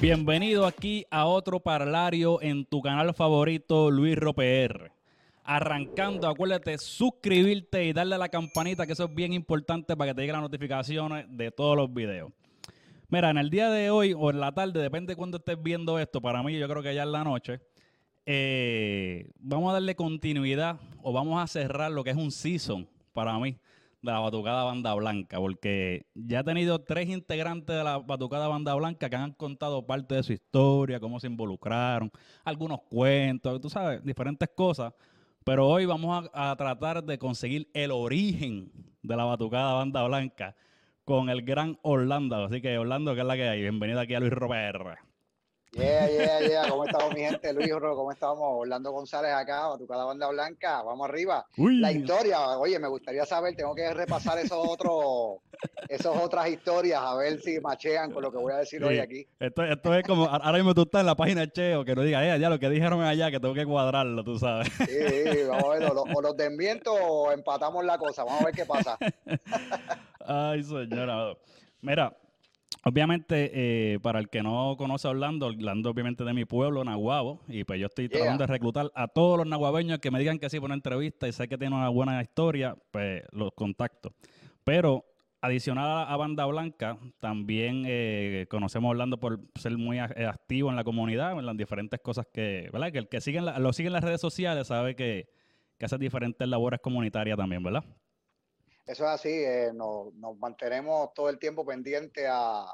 Bienvenido aquí a otro parlario en tu canal favorito, Luis Roper. Arrancando, acuérdate suscribirte y darle a la campanita, que eso es bien importante para que te lleguen las notificaciones de todos los videos. Mira, en el día de hoy o en la tarde, depende de cuándo estés viendo esto, para mí yo creo que ya en la noche, eh, vamos a darle continuidad o vamos a cerrar lo que es un season para mí de la Batucada Banda Blanca, porque ya he tenido tres integrantes de la Batucada Banda Blanca que han contado parte de su historia, cómo se involucraron, algunos cuentos, tú sabes, diferentes cosas. Pero hoy vamos a, tratar de conseguir el origen de la Batucada Banda Blanca con el gran Orlando. Así que, Orlando, ¿qué es la que hay? Bienvenido aquí a Luis Robert. Yeah, yeah, yeah. ¿Cómo estamos, mi gente? Luis, ¿cómo estamos? Orlando González acá, Batucada Banda Blanca. Vamos arriba. Uy. La historia, oye, me gustaría saber, tengo que repasar esos otros, esas otras historias, a ver si machean con lo que voy a decir hoy aquí. Esto, esto es como, ahora mismo tú estás en la página de Cheo, que no diga, eh, ya lo que dijeron allá, que tengo que cuadrarlo, tú sabes. Sí, sí, vamos a ver, o, lo- o los desmiento o empatamos la cosa. Vamos a ver qué pasa. Ay, señora. Mira, obviamente, eh, para el que no conoce a Orlando, Orlando obviamente de mi pueblo, Nahuabo, y pues yo estoy Yeah. tratando de reclutar a todos los nahuabeños que me digan que sí por una entrevista y sé que tiene una buena historia, pues los contacto. Pero adicional a, Banda Blanca, también eh, conocemos a Orlando por ser muy eh, activo en la comunidad, en las diferentes cosas que, ¿verdad? Que el que sigue en la- lo sigue en las redes sociales sabe que, que hace diferentes labores comunitarias también, ¿verdad? Eso es así, eh, nos, nos mantenemos todo el tiempo pendiente a,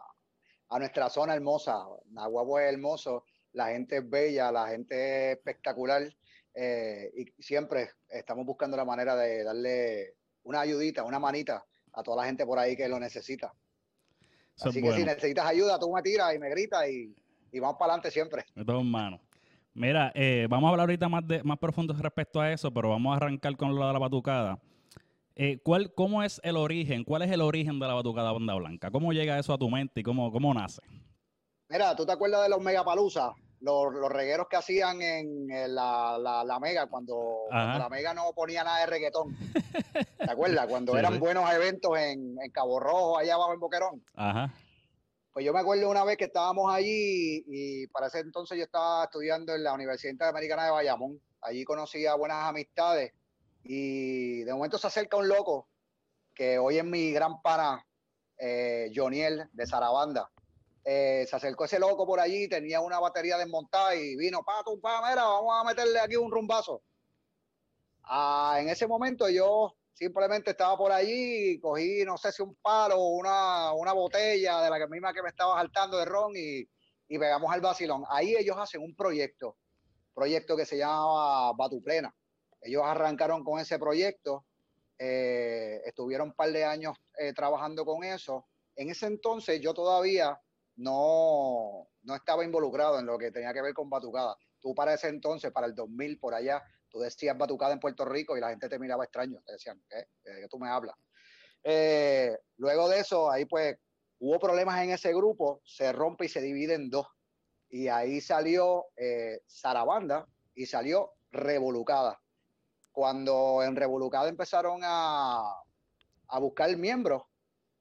a nuestra zona hermosa. Nahuabo es hermoso, la gente es bella, la gente es espectacular eh, y siempre estamos buscando la manera de darle una ayudita, una manita a toda la gente por ahí que lo necesita. Eso Así es que bueno. si necesitas ayuda, tú me tiras y me gritas y, y vamos para adelante siempre. De todas manos. Mira, eh, vamos a hablar ahorita más, de, más profundo respecto a eso, pero vamos a arrancar con lo de la batucada. Eh, ¿cuál, ¿Cómo es el origen? ¿Cuál es el origen de la batucada Banda Blanca? ¿Cómo llega eso a tu mente y cómo, cómo nace? Mira, ¿tú te acuerdas de los megapaluzas? Los, los regueros que hacían en, en la, la, la mega cuando, la mega no ponía nada de reggaetón. ¿Te acuerdas? Cuando Sí, eran sí. buenos eventos en, en Cabo Rojo, allá abajo en Boquerón. Ajá. Pues yo me acuerdo una vez que estábamos allí y para ese entonces yo estaba estudiando en la Universidad Interamericana de Bayamón. Allí conocí a buenas amistades y de momento se acerca un loco que hoy es mi gran pana, eh, Joniel de Sarabanda. Eh, se acercó ese loco por allí, tenía una batería desmontada y vino, pa, tu, pa, mira, vamos a meterle aquí un rumbazo. Ah, en ese momento yo simplemente estaba por allí y cogí, no sé si un palo o una, una botella de la misma que me estaba saltando de ron y, y pegamos al vacilón. Ahí ellos hacen un proyecto, proyecto que se llama Batuplena. Ellos arrancaron con ese proyecto, eh, estuvieron un par de años eh, trabajando con eso. En ese entonces yo todavía no, no estaba involucrado en lo que tenía que ver con batucada. Tú para ese entonces, para el 2000 por allá, tú decías batucada en Puerto Rico y la gente te miraba extraño, te decían, ¿qué? ¿De qué tú me hablas? Eh, luego de eso, ahí pues hubo problemas en ese grupo, se rompe y se divide en dos. Y ahí salió eh, Sarabanda y salió Revolucada. Cuando en Revolucada empezaron a, a buscar miembros,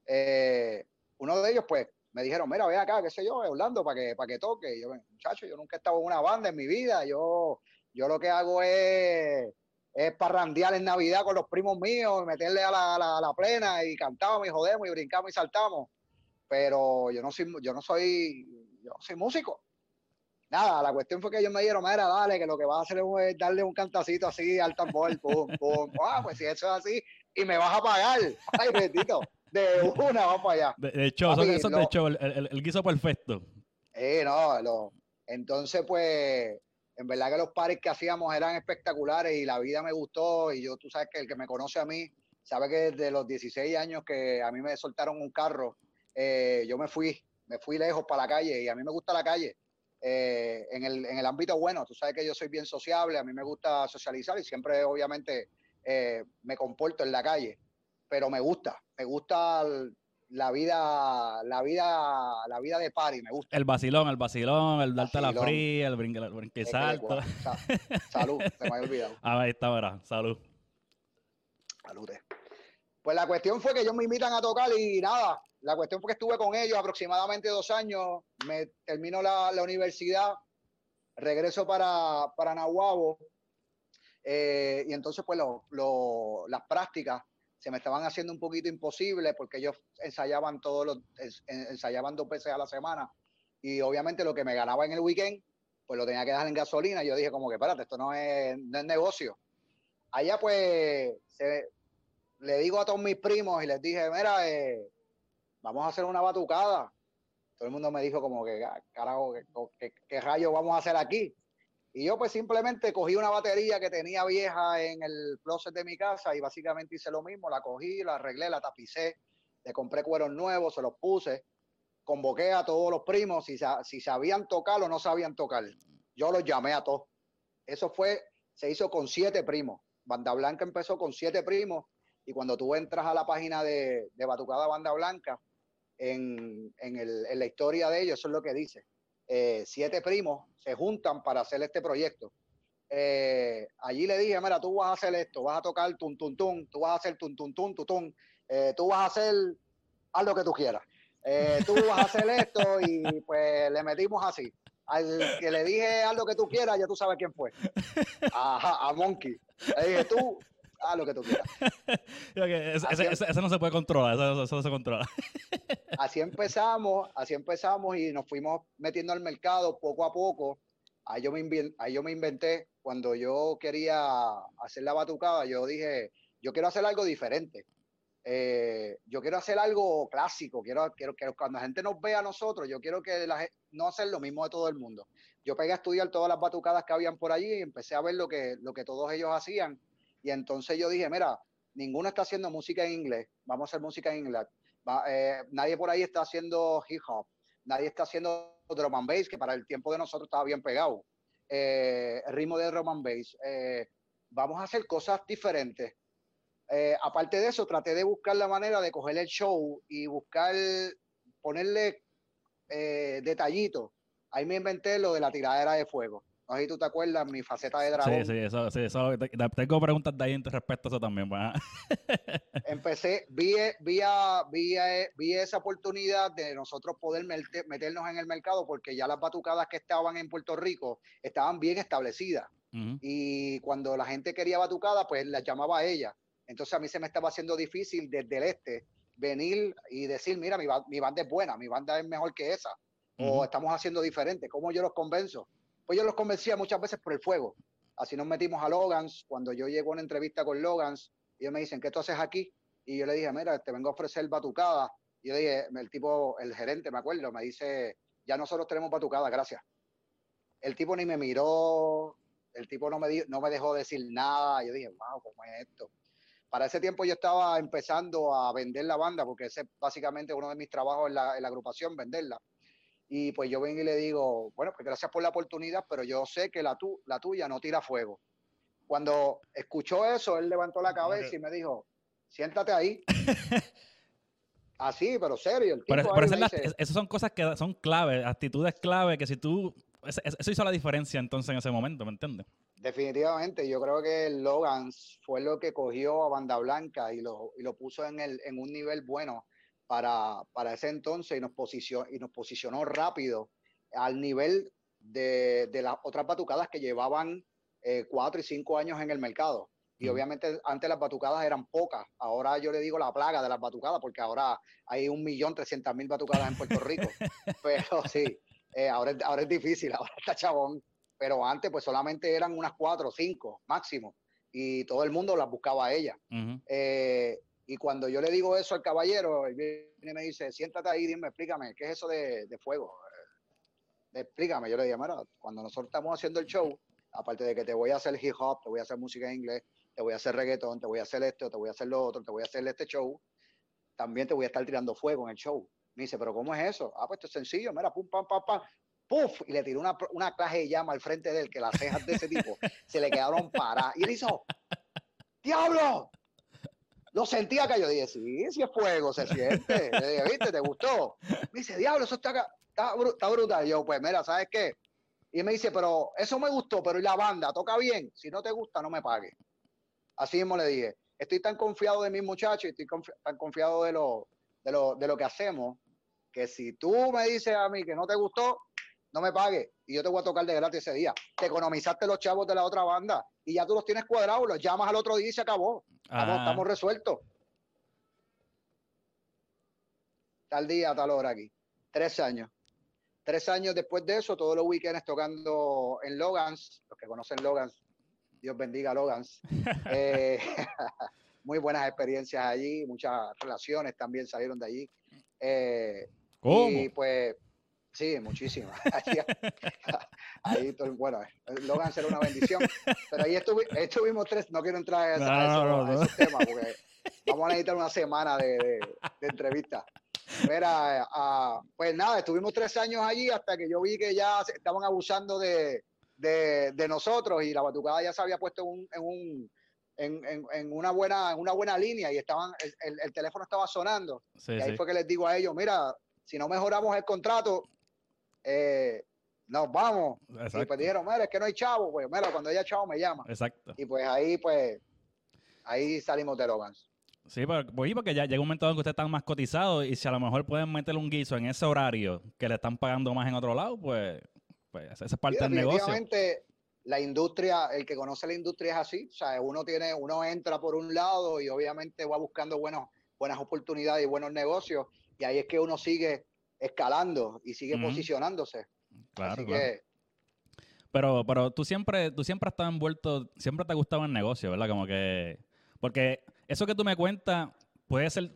eh, uno de ellos pues me dijeron, mira, ve acá, qué sé yo, Orlando, para que, para que toque. Y yo, muchacho, yo nunca he estado en una banda en mi vida, yo, yo lo que hago es, es parrandear en Navidad con los primos míos, meterle a la, la- la plena y cantamos y jodemos y brincamos y saltamos. Pero yo no soy, yo no soy, yo no soy músico. Nada, la cuestión fue que ellos me dijeron, mira, dale, que lo que vas a hacer es darle un cantacito así al tambor, pum, pum. Ah, pues si eso es así, y me vas a pagar. Ay, bendito, de una, vamos para allá. De, de hecho, eso, Papi, eso es de hecho, el, el- el guiso perfecto. Eh, no, lo- entonces pues en verdad que los pares que hacíamos eran espectaculares y la vida me gustó y yo, tú sabes que el que me conoce a mí, sabe que desde los 16 años que a mí me soltaron un carro, eh, yo me fui, me fui lejos para la calle y a mí me gusta la calle. Eh, en, el, en el ámbito bueno, tú sabes que yo soy bien sociable, a mí me gusta socializar y siempre obviamente eh, me comporto en la calle, pero me gusta, me gusta la vida, la vida, la vida de party, me gusta. El vacilón, el vacilón, el darte la fría, el brinque, el brinque salto. salud, se me había olvidado. Ah, ahí está, verá. Salud. Salud. Pues la cuestión fue que ellos me invitan a tocar y nada, la cuestión fue que estuve con ellos aproximadamente dos años, me termino la, universidad, regreso para, para Nahuabo, eh, y entonces pues las prácticas se me estaban haciendo un poquito imposibles porque ellos ensayaban todos los, ensayaban dos veces a la semana, y obviamente lo que me ganaba en el weekend, pues lo tenía que dejar en gasolina, y yo dije como que, espérate, esto no es, no es negocio. Allá pues se, le digo a todos mis primos y les dije, mira, eh, vamos a hacer una batucada. Todo el mundo me dijo como que, ah, carajo, ¿qué, qué, rayos vamos a hacer aquí? Y yo pues simplemente cogí una batería que tenía vieja en el closet de mi casa y básicamente hice lo mismo, la cogí, la arreglé, la tapicé, le compré cueros nuevos, se los puse, convoqué a todos los primos, si, si sabían tocar o no sabían tocar. Yo los llamé a todos. Eso fue, se hizo con siete primos. Banda Blanca empezó con siete primos y cuando tú entras a la página de, Batucada Banda Blanca, en, la historia de ellos, eso es lo que dice. Eh, siete primos se juntan para hacer este proyecto. Eh, allí le dije, mira, tú vas a hacer esto, vas a tocar tun, tun, tun, tú vas a hacer tun, tun, tun, tun, eh, tú vas a hacer, haz lo que tú quieras. tú vas a hacer esto y pues le metimos así. Al que le dije haz lo que tú quieras, ya tú sabes quién fue. Ajá, a Monkey. Le dije, tú haz lo que tú quieras. eso, no se puede controlar, eso, no se controla. así empezamos, así empezamos y nos fuimos metiendo al mercado poco a poco. Ahí yo me, ahí yo me inventé, cuando yo quería hacer la batucada, yo dije, yo quiero hacer algo diferente. Eh, yo quiero hacer algo clásico, quiero, quiero, que cuando la gente nos vea a nosotros, yo quiero que la, no hacer lo mismo de todo el mundo. Yo pegué a estudiar todas las batucadas que habían por allí y empecé a ver lo que, lo que todos ellos hacían y entonces yo dije, mira, ninguno está haciendo música en inglés, vamos a hacer música en inglés. Eh, nadie por ahí está haciendo hip hop, nadie está haciendo drum and bass, que para el tiempo de nosotros estaba bien pegado. Eh, ritmo de drum and bass. Eh, vamos a hacer cosas diferentes. aparte de eso, traté de buscar la manera de coger el show y buscar, ponerle detallitos. Ahí me inventé lo de la tiradera de fuego. No sé si tú te acuerdas, mi faceta de dragón. Sí, sí, eso, sí, eso tengo preguntas de ahí respecto a eso también. Pues, Empecé, vi, vi, vi, vi, esa oportunidad de nosotros poder meternos en el mercado porque ya las batucadas que estaban en Puerto Rico estaban bien establecidas. Y cuando la gente quería batucada, pues las llamaba a ella. Entonces a mí se me estaba haciendo difícil desde el este venir y decir, mira, mi, mi banda es buena, mi banda es mejor que esa. O estamos haciendo diferente. ¿Cómo yo los convenzo? Pues yo los convencía muchas veces por el fuego. Así nos metimos a Logans. Cuando yo llego a una entrevista con Logans, ellos me dicen, ¿qué tú haces aquí? Y yo le dije, mira, te vengo a ofrecer batucada. Y yo dije, el tipo, el gerente, me acuerdo, me dice, ya nosotros tenemos batucada, gracias. El tipo ni me miró, el tipo no me, no me dejó decir nada. Yo dije, wow, ¿cómo es esto? Para ese tiempo yo estaba empezando a vender la banda, porque ese es básicamente uno de mis trabajos en la, en la agrupación, venderla. Y pues yo vengo y le digo, bueno, pues gracias por la oportunidad, pero yo sé que la, tu, la tuya no tira fuego. Cuando escuchó eso, él levantó la cabeza y me dijo, siéntate ahí. Así, pero serio. El pero, esas son cosas que son claves, actitudes clave, que si tú... Eso hizo la diferencia entonces en ese momento, ¿me entiendes? Definitivamente, yo creo que Logan fue lo que cogió a Banda Blanca y lo, y lo puso en, el, en un nivel bueno para, para ese entonces y nos, posicionó, y nos posicionó rápido al nivel de, de las otras batucadas que llevaban eh, cuatro y cinco años en el mercado. Y obviamente antes las batucadas eran pocas. Ahora yo le digo la plaga de las batucadas porque ahora hay un millón trescientas mil batucadas en Puerto Rico. Pero sí, eh, ahora, ahora es difícil, ahora está chabón. Pero antes pues solamente eran unas cuatro o cinco máximo. Y todo el mundo las buscaba a ella. Y cuando yo le digo eso al caballero, él viene y me dice, siéntate ahí, dime, explícame, ¿qué es eso de, fuego? Eh, explícame. Yo le dije, mira, cuando nosotros estamos haciendo el show, aparte de que te voy a hacer hip hop, te voy a hacer música en inglés, te voy a hacer reggaetón, te voy a hacer esto, te voy a hacer lo otro, te voy a hacer este show, también te voy a estar tirando fuego en el show. Me dice, ¿pero cómo es eso? Ah, pues esto es sencillo, mira, pum, pam, pam, pam, ¡puf! Y le tiró una, una clase de llama al frente de él, que las cejas de ese tipo se le quedaron paradas. Y él hizo, ¡Diablo! Lo sentía que yo dije, sí, sí es fuego, se siente. Le dije, ¿viste? ¿Te gustó? Me dice, diablo, eso está, está, brutal. yo, pues mira, ¿sabes qué? Y me dice, pero eso me gustó, pero ¿y la banda? ¿Toca bien? Si no te gusta, no me pague. Así mismo le dije, estoy tan confiado de mis muchachos, estoy tan confiado de los, de lo, de lo que hacemos, que si tú me dices a mí que no te gustó, no me pagues y yo te voy a tocar de gratis ese día. Te economizaste los chavos de la otra banda y ya tú los tienes cuadrados, los llamas al otro día y se acabó. Estamos, Ah. estamos resueltos. Tal día, tal hora aquí. Tres años. Tres años después de eso, todos los weekends tocando en Logans. Los que conocen Logans, Dios bendiga a Logans. Eh, muy buenas experiencias allí, muchas relaciones también salieron de allí. Eh, ¿Cómo? y pues, sí, muchísimas. Ahí, ahí bueno, Logan será una bendición. Pero ahí estuvi- estuvimos tres, no quiero entrar a, No, a eso- no, a no. esos temas porque vamos a necesitar una semana de, de, de entrevistas. Mira, pues nada, estuvimos tres años allí hasta que yo vi que ya estaban abusando de, de, nosotros y la batucada ya se había puesto en, un, en, un- en, en- en una, buena, en una buena línea y estaban, el, el- el teléfono estaba sonando. Sí, Y ahí sí. fue que les digo a ellos, mira, si no mejoramos el contrato, eh, nos vamos. Y Exacto. pues dijeron, mira, es que no hay chavo, pues mira, cuando haya chavo me llama. Exacto. Y pues ahí, pues, ahí salimos de Logan. Sí, pero pues, porque ya llega un momento en que ustedes están más cotizados y si a lo mejor pueden meterle un guiso en ese horario que le están pagando más en otro lado, pues, pues esa es parte Y del negocio. la industria, el que conoce la industria es así. O sea, uno tiene, uno entra por un lado y obviamente va buscando buenos, buenas oportunidades y buenos negocios. Y ahí es que uno sigue escalando y sigue posicionándose. Claro, así claro. que Pero, pero tú siempre, tú siempre has estado envuelto, siempre te ha gustado el negocio, ¿verdad? Como que, porque eso que tú me cuentas puede ser,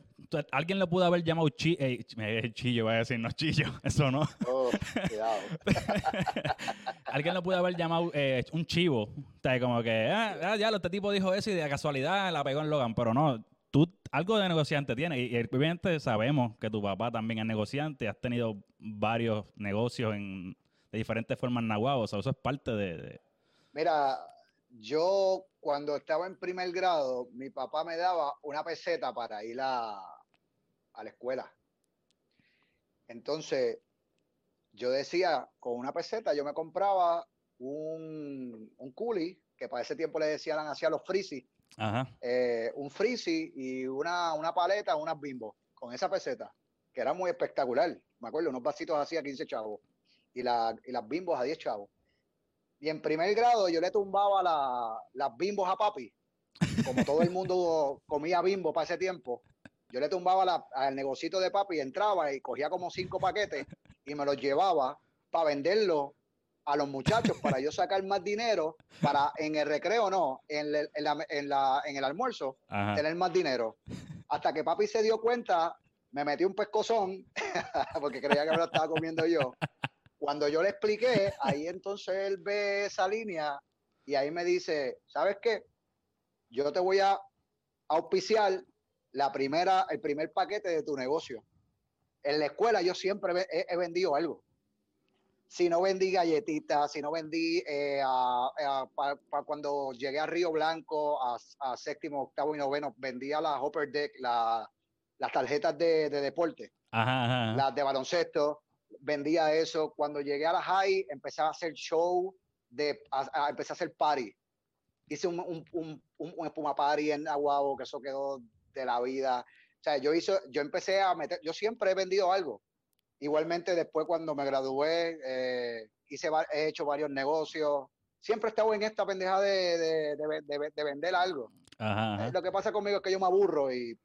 alguien le pudo haber llamado chi, eh, eh, chillo, voy a decir, no chillo, eso no. oh, cuidado. alguien le pudo haber llamado eh, un chivo, o sea, como que, ah, ah, ya, este tipo dijo eso y de casualidad la pegó en Logan, pero no, tú algo de negociante tienes y, y obviamente sabemos que tu papá también es negociante, has tenido varios negocios en, de diferentes formas en Nahuatl, o sea, eso es parte de- Mira, yo cuando estaba en primer grado, mi papá me daba una peseta para ir a, a la escuela. Entonces, yo decía, con una peseta yo me compraba un, un coolie, que para ese tiempo le decían así a los frizzy, Ajá. eh, un frizzy y una, una paleta, unas bimbo, con esa peseta, que era muy espectacular. Me acuerdo, unos vasitos así a 15 chavos y, la, y las bimbos a 10 chavos. Y en primer grado yo le tumbaba la- las bimbos a papi, como todo el mundo comía bimbo para ese tiempo. Yo le tumbaba la- al negocito de papi, entraba y cogía como cinco paquetes y me los llevaba para venderlos a los muchachos para yo sacar más dinero para en el recreo no, en, el- en la- en la- en el almuerzo Ajá. tener más dinero. Hasta que papi se dio cuenta, me metí un pescozón porque creía que me lo estaba comiendo yo. Cuando yo le expliqué, ahí entonces él ve esa línea y ahí me dice, ¿sabes qué? Yo te voy a auspiciar la primera, el primer paquete de tu negocio. En la escuela yo siempre he vendido algo. Si no vendí galletitas, si no vendí eh, a- a- pa- pa cuando llegué a Río Blanco, a, a séptimo, octavo y noveno, vendía las Hopper Deck, la- las tarjetas de, de deporte Ajá, las de baloncesto, vendía eso. Cuando llegué a la high, empecé a hacer show, de, a, a- empecé a hacer party. Hice un, un, un, un- un espuma party en Aguabo, que eso quedó de la vida. O sea, yo, hizo, yo empecé a meter, yo siempre he vendido algo. Igualmente después cuando me gradué, eh, hice, he hecho varios negocios. Siempre he estado en esta pendeja de, de, de- de- de vender algo. Ajá, ajá. Eh, Lo que pasa conmigo es que yo me aburro y,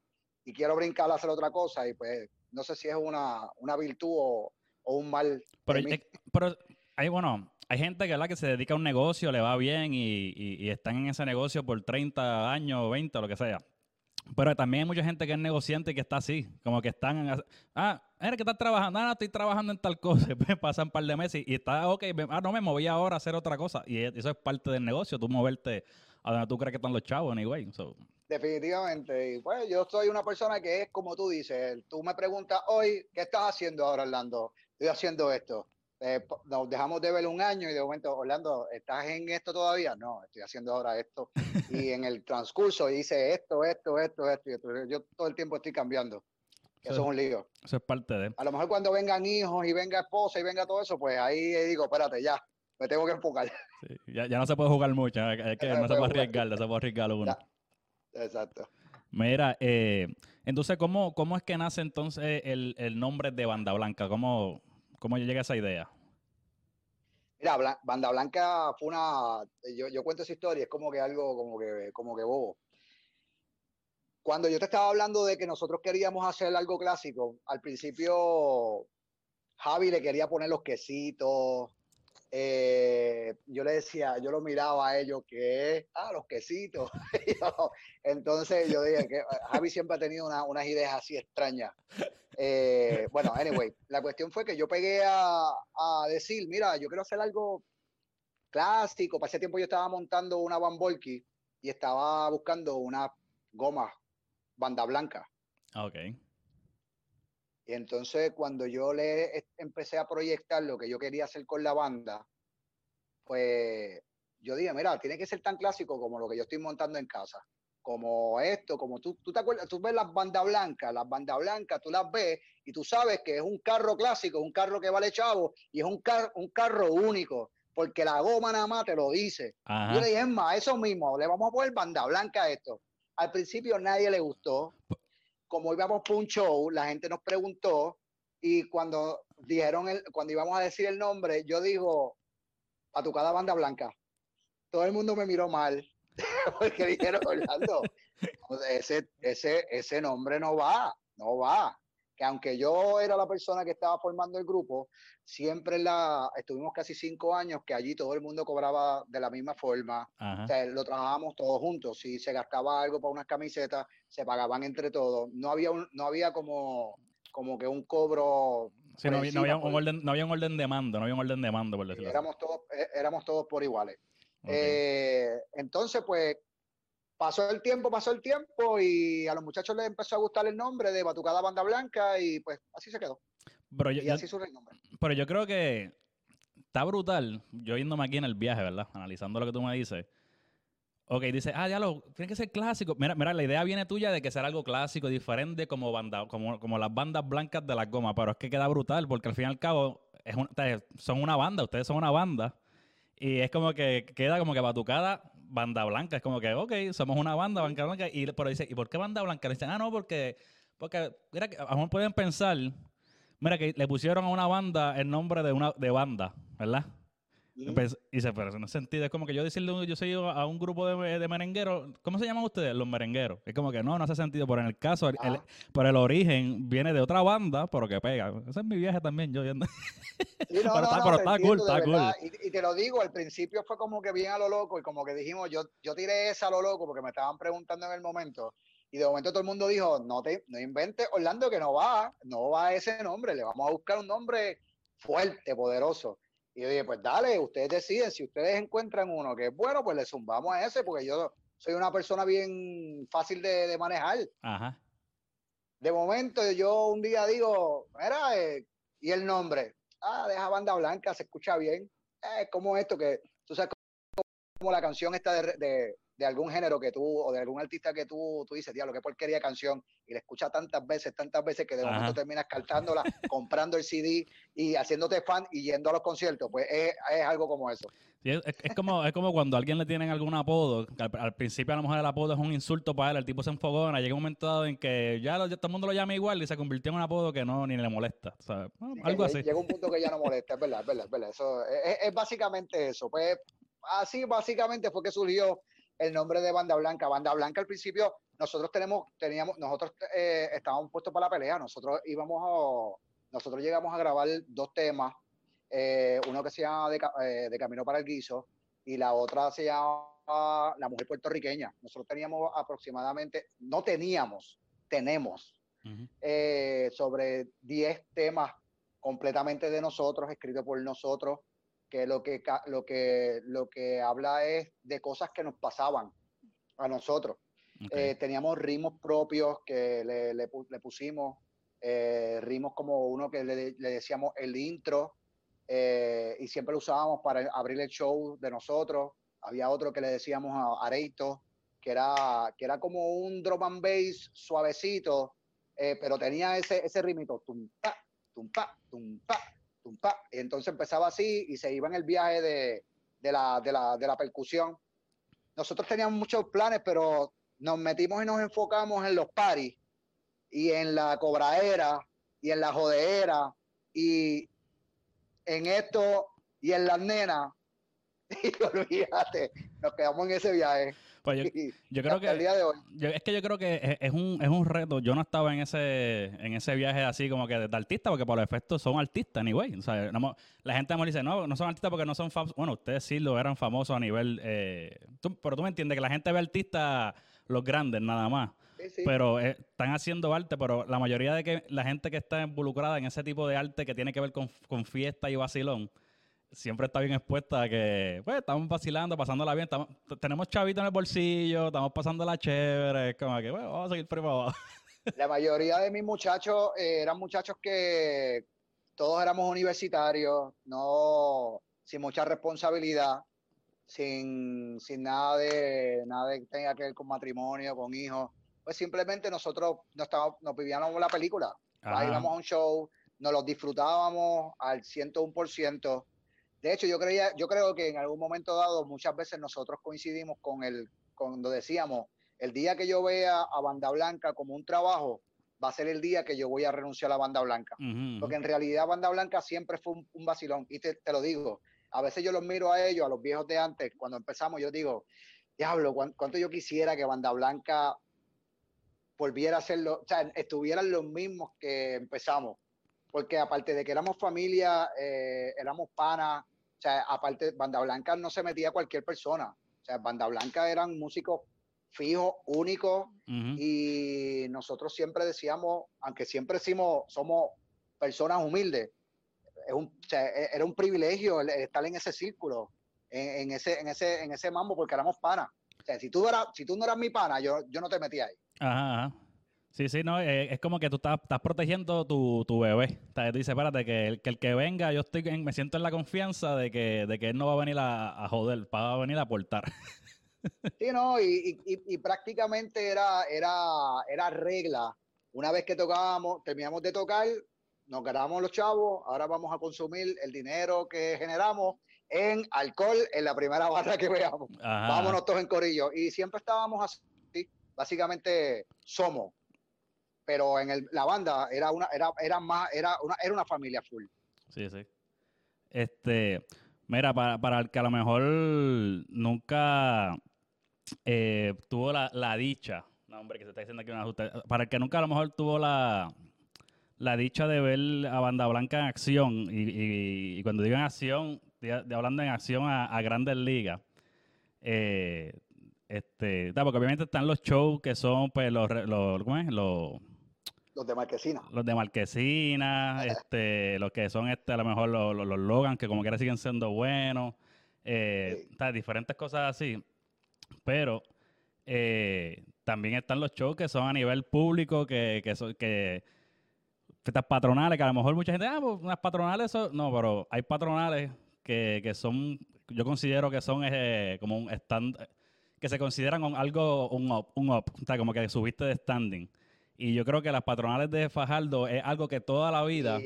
y quiero brincar a hacer otra cosa y pues no sé si es una, una virtud o, o un mal. Pero, eh, pero hay, bueno, hay gente que, que se dedica a un negocio, le va bien y, y- y están en ese negocio por 30 años, 20, lo que sea. Pero también hay mucha gente que es negociante y que está así, como que están, en- ah, eres que estás trabajando, ah, estoy trabajando en tal cosa, Después pasan un par de meses y está, ok, ah, no, me moví ahora a hacer otra cosa. Y e- eso es parte del negocio, tú moverte a donde tú crees que están los chavos, anyway. So, Definitivamente. Y pues yo soy una persona que es como tú dices. Tú me preguntas hoy, ¿qué estás haciendo ahora, Orlando? Estoy haciendo esto. Eh, nos dejamos de ver un año y de momento, Orlando, ¿estás en esto todavía? No, estoy haciendo ahora esto. Y en el transcurso hice esto, esto, esto, esto. y esto. Yo todo el tiempo estoy cambiando. Eso es un lío. eso es parte de... A lo mejor cuando vengan hijos y venga esposa y venga todo eso, pues ahí digo, espérate, ya, me tengo que enfocar. sí, ya, ya no se puede jugar mucho, es que no no se puede arriesgar, no se puede arriesgar uno. Ya. Exacto. Mira, eh, entonces, ¿cómo, ¿cómo es que nace entonces el, el nombre de Banda Blanca? ¿Cómo, ¿Cómo llega esa idea? Mira, Banda Blanca fue una. Yo, cuento esa historia, es como que algo como que, como que bobo. Cuando yo te estaba hablando de que nosotros queríamos hacer algo clásico, al principio Javi le quería poner los quesitos. Eh, yo le decía, yo lo miraba a ellos, que ah, los quesitos. Entonces yo dije que Javi siempre ha tenido unas ideas así extrañas. Eh, bueno, anyway, la cuestión fue que yo pegué a, decir, mira, yo quiero hacer algo clásico. Para ese tiempo yo estaba montando una Van Volky y estaba buscando una goma banda blanca. Ok. Y entonces cuando yo le empecé a proyectar lo que yo quería hacer con la banda, pues yo dije, mira, tiene que ser tan clásico como lo que yo estoy montando en casa como esto, como tú, tú te acuerdas, tú ves las bandas blancas, las bandas blancas, tú las ves y tú sabes que es un carro clásico, un carro que vale chavo y es un, un carro único, porque la goma nada más te lo dice. Yo le dije, es más, eso mismo, le vamos a poner banda blanca a esto. Al principio nadie le gustó. Como íbamos por un show, la gente nos preguntó y cuando dijeron, el, cuando íbamos a decir el nombre, yo digo, a tu cada banda blanca. Todo el mundo me miró mal porque dijeron, Orlando, ese, ese, ese nombre no va, no va. Que aunque yo era la persona que estaba formando el grupo, siempre la, estuvimos casi cinco años que allí todo el mundo cobraba de la misma forma. O sea, lo trabajábamos todos juntos. Si se gastaba algo para unas camisetas, se pagaban entre todos. No había, un, no había como, como que un cobro no, había, un orden, no había un orden de mando, no había un orden de mando, por decirlo éramos Todos, eh, éramos todos por iguales. Eh, entonces, pues, pasó el tiempo, pasó el tiempo y a los muchachos les empezó a gustar el nombre de Batucada Banda Blanca y pues así se quedó. Pero yo, y así surge el nombre. Pero yo creo que está brutal, yo yéndome aquí en el viaje, ¿verdad? Analizando lo que tú me dices. Ok, dice, ah, ya lo, tiene que ser clásico. Mira, mira, la idea viene tuya de que sea algo clásico, diferente, como banda, como, como las bandas blancas de la goma, pero es que queda brutal, porque al fin y al cabo es son una banda, ustedes son una banda y es como que queda como que batucada banda blanca. Es como que, ok, somos una banda, banda blanca. Y, pero dice, ¿y por qué banda blanca? Le dicen, ah, no, porque, porque mira, que a lo pueden pensar, mira, que le pusieron a una banda el nombre de una de banda, ¿verdad? Y dice, pero en ese sentido es como que yo decirle, yo soy a un grupo de, de, merengueros, ¿cómo se llaman ustedes? Los merengueros. Es como que no, no hace sentido, pero en el caso, el, ah. por el origen viene de otra banda, pero que pega. Ese es mi viaje también, yo viendo. pero, está, cool, está cool. Y, te lo digo, al principio fue como que bien a lo loco y como que dijimos, yo, yo tiré esa a lo loco porque me estaban preguntando en el momento. Y de momento todo el mundo dijo, no te no inventes, Orlando, que no va, no va ese nombre, le vamos a buscar un nombre fuerte, poderoso. Y yo dije, pues dale, ustedes deciden, si ustedes encuentran uno que es bueno, pues le zumbamos a ese, porque yo soy una persona bien fácil de, manejar. Ajá. De momento yo un día digo, mira, eh, ¿y el nombre? Ah, deja banda blanca, se escucha bien. Es eh, como esto que, tú sabes, como la canción esta de, de algún género que tú, o de algún artista que tú, tú dices, diablo, qué porquería canción, y la escuchas tantas veces, tantas veces que de momento terminas cantándola, comprando el CD y haciéndote fan y yendo a los conciertos, pues es, algo como eso. es, como, es como cuando a alguien le tienen algún apodo, al, principio a lo mejor el apodo es un insulto para él, el tipo se enfogona, llega un momento dado en que ya, todo el mundo lo llama igual y se convirtió en un apodo que no, ni le molesta, algo así. Llega un punto que ya no molesta, es verdad, es verdad, es verdad. Eso, es, es básicamente eso, pues así básicamente fue que surgió el nombre de Banda Blanca. Banda Blanca al principio, nosotros tenemos, teníamos, nosotros eh, estábamos puestos para la pelea, nosotros íbamos a, nosotros llegamos a grabar dos temas, eh, uno que se llama eh, de, Camino para el Guiso y la otra se llama La Mujer Puertorriqueña. Nosotros teníamos aproximadamente, no teníamos, tenemos sobre 10 temas completamente de nosotros, escritos por nosotros, que lo que, lo que, lo que habla es de cosas que nos pasaban a nosotros. Eh, teníamos ritmos propios que le, le, pusimos, eh, ritmos como uno que le, le decíamos el intro, eh, y siempre lo usábamos para abrir el show de nosotros. Había otro que le decíamos a Areito, que era, que era como un drum and bass suavecito, pero tenía ese, ese ritmito, tum, pa, tum, pa, y entonces empezaba así y se iba en el viaje de, la, de, la, percusión. Nosotros teníamos muchos planes, pero nos metimos y nos enfocamos en los paris y en la cobraera y en la jodeera y en esto y en las nenas. Y olvídate, nos quedamos en ese viaje. Pues yo, creo que es que yo creo que es, un, es un reto. Yo no estaba en ese en ese viaje así como que de artista, porque por los efectos son artistas, anyway. O sea, la gente me dice, no, no son artistas porque no son famosos. Bueno, ustedes sí lo eran famosos a nivel. Eh, pero tú me entiendes que la gente ve artistas los grandes nada más. Pero eh, están haciendo arte, pero la mayoría de que la gente que está involucrada en ese tipo de arte que tiene que ver con, con fiesta y vacilón, siempre está bien expuesta a que, pues, estamos vacilando, pasándola bien, tenemos chavito en el bolsillo, estamos pasándola chévere, es como que, bueno, vamos a seguir primero La mayoría de mis muchachos eh, eran muchachos que todos éramos universitarios, no, sin mucha responsabilidad, sin, sin nada de, nada de que tenga que ver con matrimonio, con hijos. Pues simplemente nosotros nos, estábamos, nos vivíamos la película. íbamos a un show, nos lo disfrutábamos al 101%. De hecho, yo, creía, yo creo que en algún momento dado, muchas veces nosotros coincidimos con el, cuando decíamos, el día que yo vea a Banda Blanca como un trabajo, va a ser el día que yo voy a renunciar a la Banda Blanca. Porque en realidad Banda Blanca siempre fue un, vacilón. Y te, lo digo, a veces yo los miro a ellos, a los viejos de antes, cuando empezamos, yo digo, diablo, ¿cuánto yo quisiera que Banda Blanca volviera a serlo, o sea, estuvieran los mismos que empezamos? Porque aparte de que éramos familia, eh, éramos panas, sea, aparte, Banda Blanca no se metía cualquier persona. O sea, Banda Blanca eran músicos fijos, únicos, y nosotros siempre decíamos, aunque siempre decimos, somos personas humildes, es un, o sea, e, era un privilegio estar en ese círculo, en, ese, en, ese, en ese mambo, porque éramos panas. O sea, si tú, eras, si tú no eras mi pana, yo, yo no te metía ahí. Ajá, ajá. Sí, sí, no, eh, es como que tú estás, estás protegiendo tu, tu bebé. O sea, tú dices, espérate, que el, que el que venga, yo estoy me siento en la confianza de que, de que él no va a venir a, a joder, va a venir a aportar. Sí, no, y, y, y, prácticamente era, era, era regla. Una vez que tocábamos, terminamos de tocar, nos ganamos los chavos, ahora vamos a consumir el dinero que generamos en alcohol en la primera barra que veamos. Vámonos todos en corillo. Y siempre estábamos así, básicamente somos pero en el, la banda era una, era, era más, era una, era una familia full. Sí, sí. Este, mira, para, para el que a lo mejor nunca eh, tuvo la, la, dicha, no hombre, que se está diciendo aquí una para el que nunca a lo mejor tuvo la, la dicha de ver a Banda Blanca en acción, y, y, cuando digo en acción, de, hablando en acción a, grandes ligas, eh, este, porque obviamente están los shows que son pues los, los, los los de Marquesina. Los de Marquesina, este, los que son este, a lo mejor los, los, Logan, que como quiera siguen siendo buenos. Eh, diferentes cosas así. Pero eh, también están los shows que son a nivel público, que, que son, que estas patronales, que a lo mejor mucha gente, ah, pues unas patronales son, no, pero hay patronales que, que son, yo considero que son eh, como un stand, que se consideran algo, un up, un up, o sea, como que subiste de standing. Y yo creo que las patronales de Fajardo es algo que toda la vida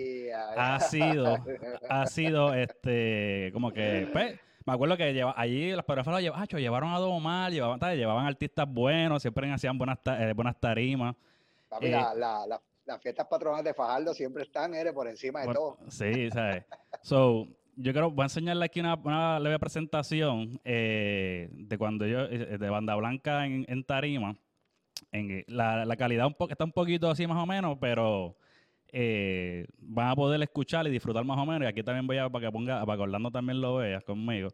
ha sido, ha sido, este, como que, pues, me acuerdo que lleva, allí las patronales llevaban, llevaron a Domar, llevaban, llevaban artistas buenos, siempre hacían buenas, eh, buenas tarimas. Eh, las fiestas patronales de Fajardo siempre están, eres por encima de todo. Sí, ¿sabes? so, yo creo, voy a enseñarle aquí una, leve presentación eh, de cuando yo, de Banda Blanca en, en Tarima en, la, la calidad un está un poquito así más o menos, pero eh, van a poder escuchar y disfrutar más o menos. Y aquí también voy a para que ponga, para que Orlando también lo vea conmigo.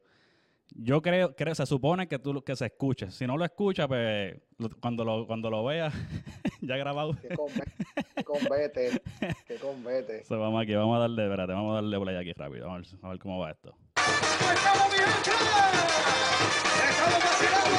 Yo creo, creo, se supone que tú que se escuche. Si no lo escucha, pues cuando lo, cuando lo vea, ya grabado. Que convete, que convete. vamos aquí, vamos a darle, espérate, vamos a darle play aquí rápido. Vamos a ver, a ver cómo va esto. Qué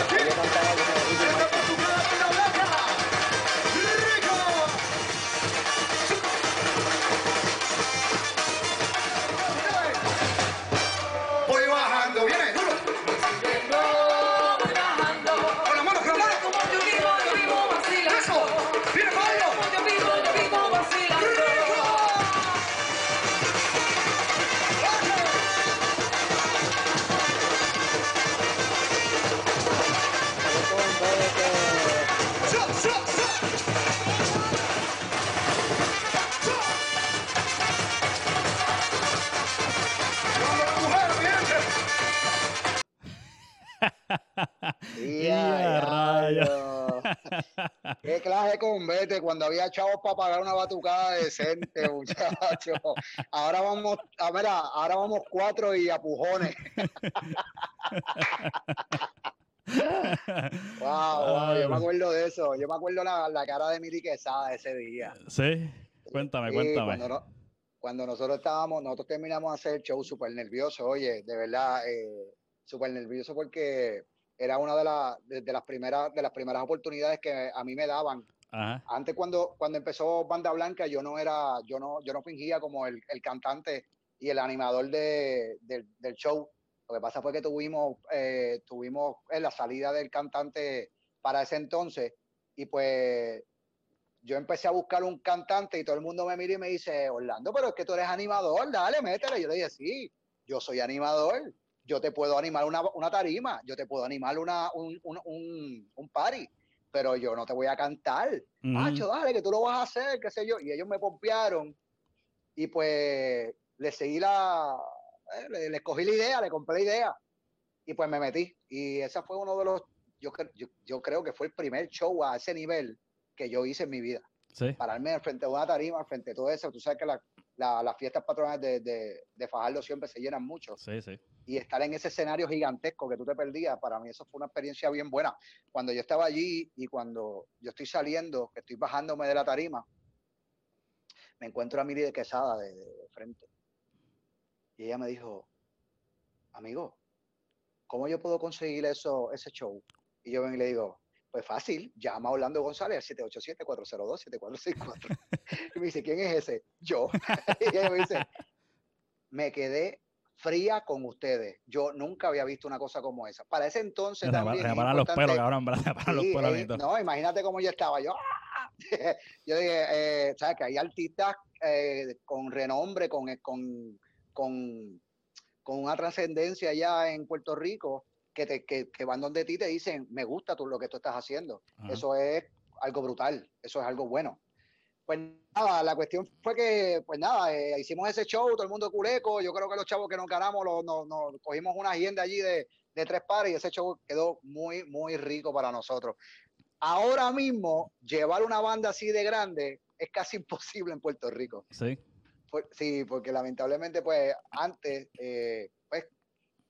cuando había chavos para pagar una batucada decente, muchacho. Ahora vamos, a ver, ahora vamos cuatro y a pujones. wow, wow, yo me acuerdo de eso. Yo me acuerdo la, la cara de Miri Quesada ese día. Sí, cuéntame, cuéntame. Cuando, nosotros estábamos, nosotros terminamos de hacer el show súper nervioso, oye, de verdad, eh, súper nervioso porque era una de, de, las primeras de las primeras oportunidades que a mí me daban. Antes cuando, cuando empezó Banda Blanca yo no era, yo no, yo no fingía como el, el cantante y el animador de, del show. Lo que pasa fue que tuvimos, eh, tuvimos en la salida del cantante para ese entonces y pues yo empecé a buscar un cantante y todo el mundo me mira y me dice, Orlando, pero es que tú eres animador, dale, métele. Yo le dije, sí, yo soy animador yo te puedo animar una, una tarima, yo te puedo animar una, un, un, un, un, party, pero yo no te voy a cantar. Macho, dale, que tú lo vas a hacer, qué sé yo. Y ellos me pompearon y pues le seguí la, eh, le, le, cogí la idea, le compré la idea y pues me metí. Y ese fue uno de los, yo, yo, yo creo que fue el primer show a ese nivel que yo hice en mi vida. Sí. Pararme frente a una tarima, frente a todo eso. Tú sabes que la, la, las fiestas patronales de, de, de, Fajardo siempre se llenan mucho. Sí, sí. Y estar en ese escenario gigantesco que tú te perdías, para mí eso fue una experiencia bien buena. Cuando yo estaba allí y cuando yo estoy saliendo, que estoy bajándome de la tarima, me encuentro a Miri de Quesada de, de frente. Y ella me dijo, amigo, ¿cómo yo puedo conseguir eso, ese show? Y yo ven y le digo, pues fácil, llama a Orlando González al 787-402-7464. y me dice, ¿quién es ese? Yo. y ella me dice, me quedé fría con ustedes. Yo nunca había visto una cosa como esa. Para ese entonces también. los pelos, cabrón, para los pelos. no, imagínate cómo yo estaba. Yo, yo dije, eh, ¿sabes? Que hay artistas eh, con renombre, con, con, con, con una trascendencia allá en Puerto Rico que, te, que, que, van donde ti te dicen, me gusta tú, lo que tú estás haciendo. Eso es algo brutal, eso es algo bueno. Pues nada, la cuestión fue que, pues nada, eh, hicimos ese show, todo el mundo culeco, yo creo que los chavos que nos ganamos, nos, nos, nos cogimos una agenda allí de, de tres pares y ese show quedó muy, muy rico para nosotros. Ahora mismo, llevar una banda así de grande es casi imposible en Puerto Rico. Sí. sí, porque lamentablemente, pues antes, eh,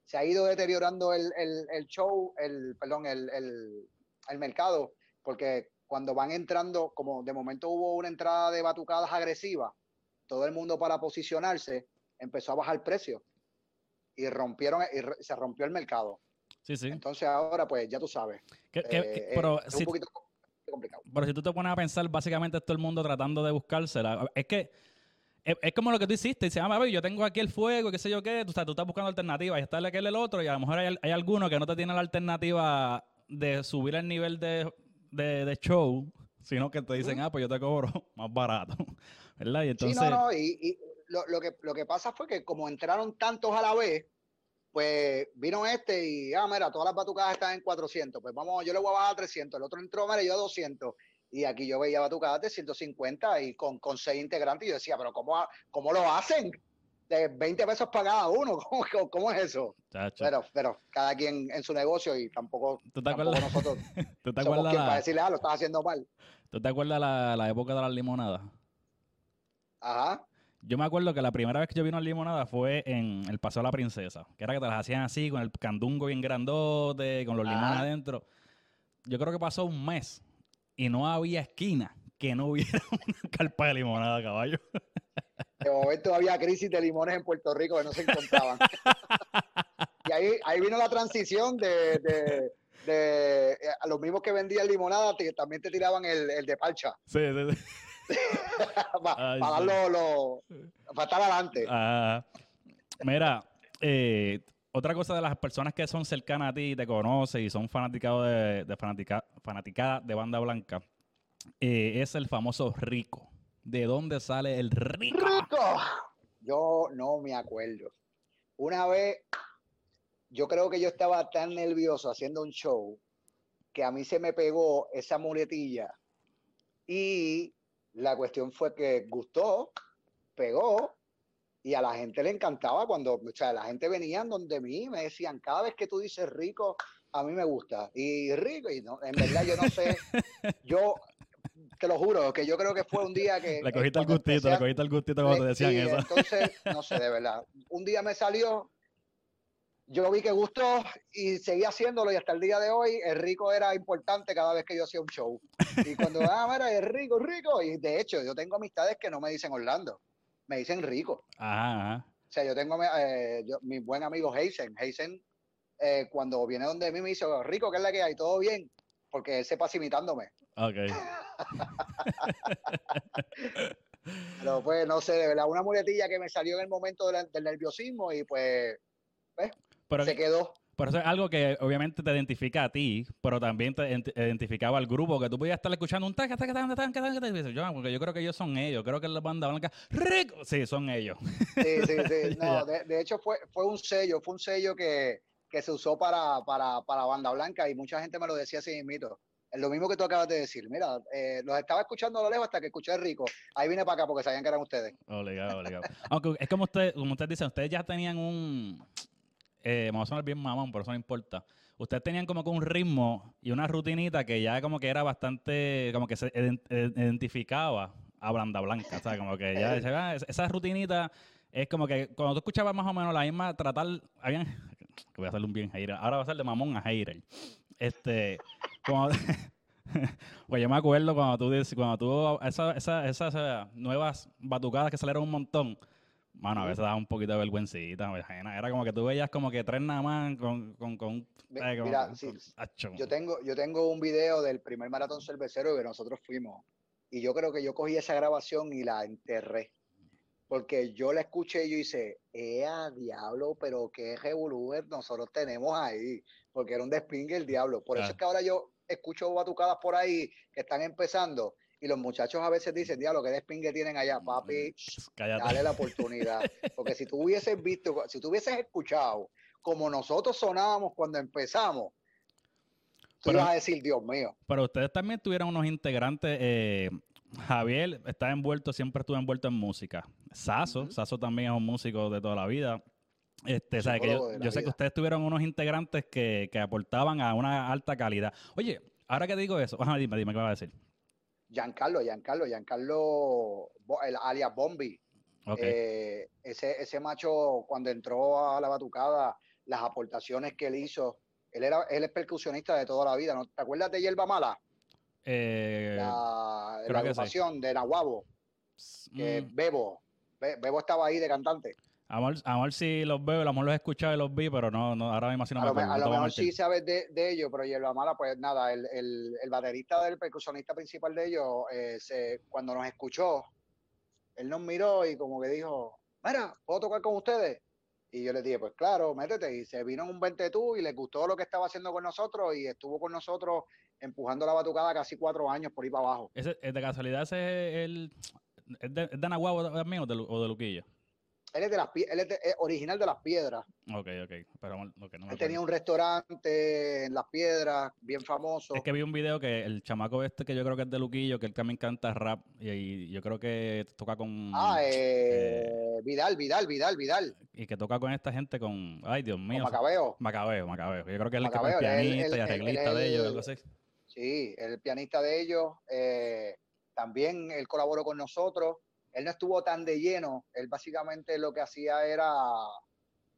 se ha ido deteriorando el, el, el show, el, perdón, el, el, mercado, porque cuando van entrando, como de momento hubo una entrada de batucadas agresivas, todo el mundo para posicionarse empezó a bajar el precio y rompieron y se rompió el mercado. Sí, sí. Entonces ahora, pues ya tú sabes. Eh, pero, es un poquito complicado. Pero si tú te pones a pensar, básicamente todo el mundo tratando de buscársela. Es que es, como lo que tú hiciste. Dice, ah, yo tengo aquí el fuego, qué sé yo qué. Tú, tú estás buscando alternativas y está aquel el otro. Y a lo mejor hay, hay alguno que no te tiene la alternativa de subir el nivel de, de, show, sino que te dicen, ah, pues yo te cobro más barato. ¿Verdad? Y entonces. Sí, no, no. Y, y lo, lo, que, lo que pasa fue que como entraron tantos a la vez, pues vino este y, ah, mira, todas las batucadas están en 400. Pues vamos, yo le voy a bajar a 300. El otro entró, mira, yo a 200 y aquí yo veía batucadas de 150 y con, con seis integrantes y yo decía, pero ¿cómo, cómo lo hacen? De 20 pesos para cada uno, ¿cómo, cómo es eso? Pero, pero cada quien en su negocio y tampoco, ¿Tú te tampoco nosotros ¿Tú te somos quien la... para decirle, ah, lo estás haciendo mal. ¿Tú te acuerdas la, la época de las limonadas? Ajá. Yo me acuerdo que la primera vez que yo vi una limonada fue en el Paseo de la Princesa, que era que te las hacían así, con el candungo bien grandote, con los limones adentro. Yo creo que pasó un mes y no había esquina que no hubiera una carpa de limonada, caballo. De momento había crisis de limones en Puerto Rico que no se encontraban. y ahí, ahí vino la transición de, de, de eh, a los mismos que vendían limonada también te tiraban el, el de parcha. Sí, sí, sí. para, darlo, lo, para estar adelante. Ah, mira, eh, otra cosa de las personas que son cercanas a ti, te conocen y son fanaticados de, de fanática, de banda blanca, eh, es el famoso Rico. ¿De dónde sale el Rico? ¡Rico! Yo no me acuerdo. Una vez, yo creo que yo estaba tan nervioso haciendo un show que a mí se me pegó esa muletilla y la cuestión fue que gustó, pegó y a la gente le encantaba cuando, o sea, la gente venía donde mí, me decían, cada vez que tú dices rico, a mí me gusta. Y rico, y no, en verdad yo no sé, yo, te lo juro, que yo creo que fue un día que... le cogiste el gustito, le cogiste el gustito cuando te decían eso. Entonces, no sé, de verdad. Un día me salió, yo vi que gustó y seguí haciéndolo y hasta el día de hoy el rico era importante cada vez que yo hacía un show. Y cuando, ah, mira, es rico, rico. Y de hecho, yo tengo amistades que no me dicen Orlando, me dicen rico. Ajá. O sea, yo tengo eh, mi buen amigo Heisen. Heisen, eh, cuando viene donde mí me dice, rico, ¿qué es la que hay? ¿Todo bien? Porque él se pasa imitándome. Ok. Pero pues, no sé, de verdad, una muletilla que me salió en el momento del, nerviosismo y pues, pues se quedó. Pero eso es algo que obviamente te identifica a ti, pero también te identificaba al grupo, que tú podías estar escuchando un taca, taca, taca, taca, taca, taca, yo, porque yo creo que ellos son ellos, creo que es la banda blanca, rico, sí, son ellos. Sí, sí, sí, no, de, de, hecho fue, fue un sello, fue un sello que, que se usó para, para, para banda blanca y mucha gente me lo decía así. Es lo mismo que tú acabas de decir. Mira, eh, los estaba escuchando a lo lejos hasta que escuché Rico. Ahí vine para acá porque sabían que eran ustedes. Obligado, obligado. Aunque es como usted, como ustedes dicen, ustedes ya tenían un, eh, vamos a sonar bien mamón, por eso no importa. Ustedes tenían como que un ritmo y una rutinita que ya como que era bastante, como que se identificaba a Banda Blanca, ¿sabes? Como que ya, ah, esa rutinita es como que cuando tú escuchabas más o menos la misma, tratar, habían, voy a hacerle un bien hater, ahora va a ser de mamón a hater. Este, como, pues yo me acuerdo cuando tú, cuando tú, esas esa, nuevas batucadas que salieron un montón, Mano, a veces daba un poquito de vergüencita, Era como que tú veías como que tres nada más con, con, con Mira, yo tengo, yo tengo un video del primer maratón cervecero que nosotros fuimos. Y yo creo que yo cogí esa grabación y la enterré. Porque yo la escuché y yo hice, ¡eh, diablo! Pero qué revolver nosotros tenemos ahí. Porque era un despingue el diablo. Por eso es que ahora yo escucho batucadas por ahí que están empezando y los muchachos a veces dicen, diablo, qué despingue tienen allá, papi, dale la oportunidad. Porque si tú hubieses visto, si tú hubieses escuchado como nosotros sonábamos cuando empezamos, tú ibas a decir, Dios mío. Pero ustedes también tuvieron unos integrantes, eh, Javier está envuelto, siempre estuvo envuelto en música. Saso, Saso también es un músico de toda la vida. Este, que yo, sé que ustedes tuvieron unos integrantes que, que, aportaban a una alta calidad. Oye, ahora que digo eso, dime, dime qué va a decir. Giancarlo, Giancarlo, Giancarlo, el alias Bombi. Eh, ese, ese macho, cuando entró a la batucada, las aportaciones que él hizo, él era él es percusionista de toda la vida. ¿no? ¿Te acuerdas de Yerba Mala? Eh, la, la agrupación de Nahuabo. Mm. Bebo. Bebo estaba ahí de cantante. Amor, amor si los veo, a lo mejor los he escuchado y los vi, pero no, no ahora mismo no me acuerdo. A lo mejor sí sabes de, de ellos, pero Yerba Mala, pues nada, el, el, el baterista del percusionista principal de ellos, eh, se, cuando nos escuchó, él nos miró y como que dijo, mira, ¿puedo tocar con ustedes? Y yo le dije, pues claro, métete. Y se vino en un 20 tú y le gustó lo que estaba haciendo con nosotros y estuvo con nosotros empujando la batucada casi cuatro años por ahí para abajo. ¿Ese, ¿De casualidad ese es el... ¿Es de, es de también o de, o de Luquilla? Él es, de las, él es, original de las piedras. Ok, ok. Pero, okay, no él tenía un restaurante en las piedras, bien famoso. Es que vi un video que el chamaco este, que yo creo que es de Luquillo, que él también canta rap y, yo creo que toca con. Ah, eh, eh, Vidal, Vidal, Vidal, Vidal. Y que toca con esta gente con. Ay, Dios mío. Macabeo. Macabeo, Macabeo. Yo creo que él es el pianista y arreglista de ellos, algo así. Sí, el pianista de ellos. Eh, también él colaboró con nosotros él no estuvo tan de lleno, él básicamente lo que hacía era,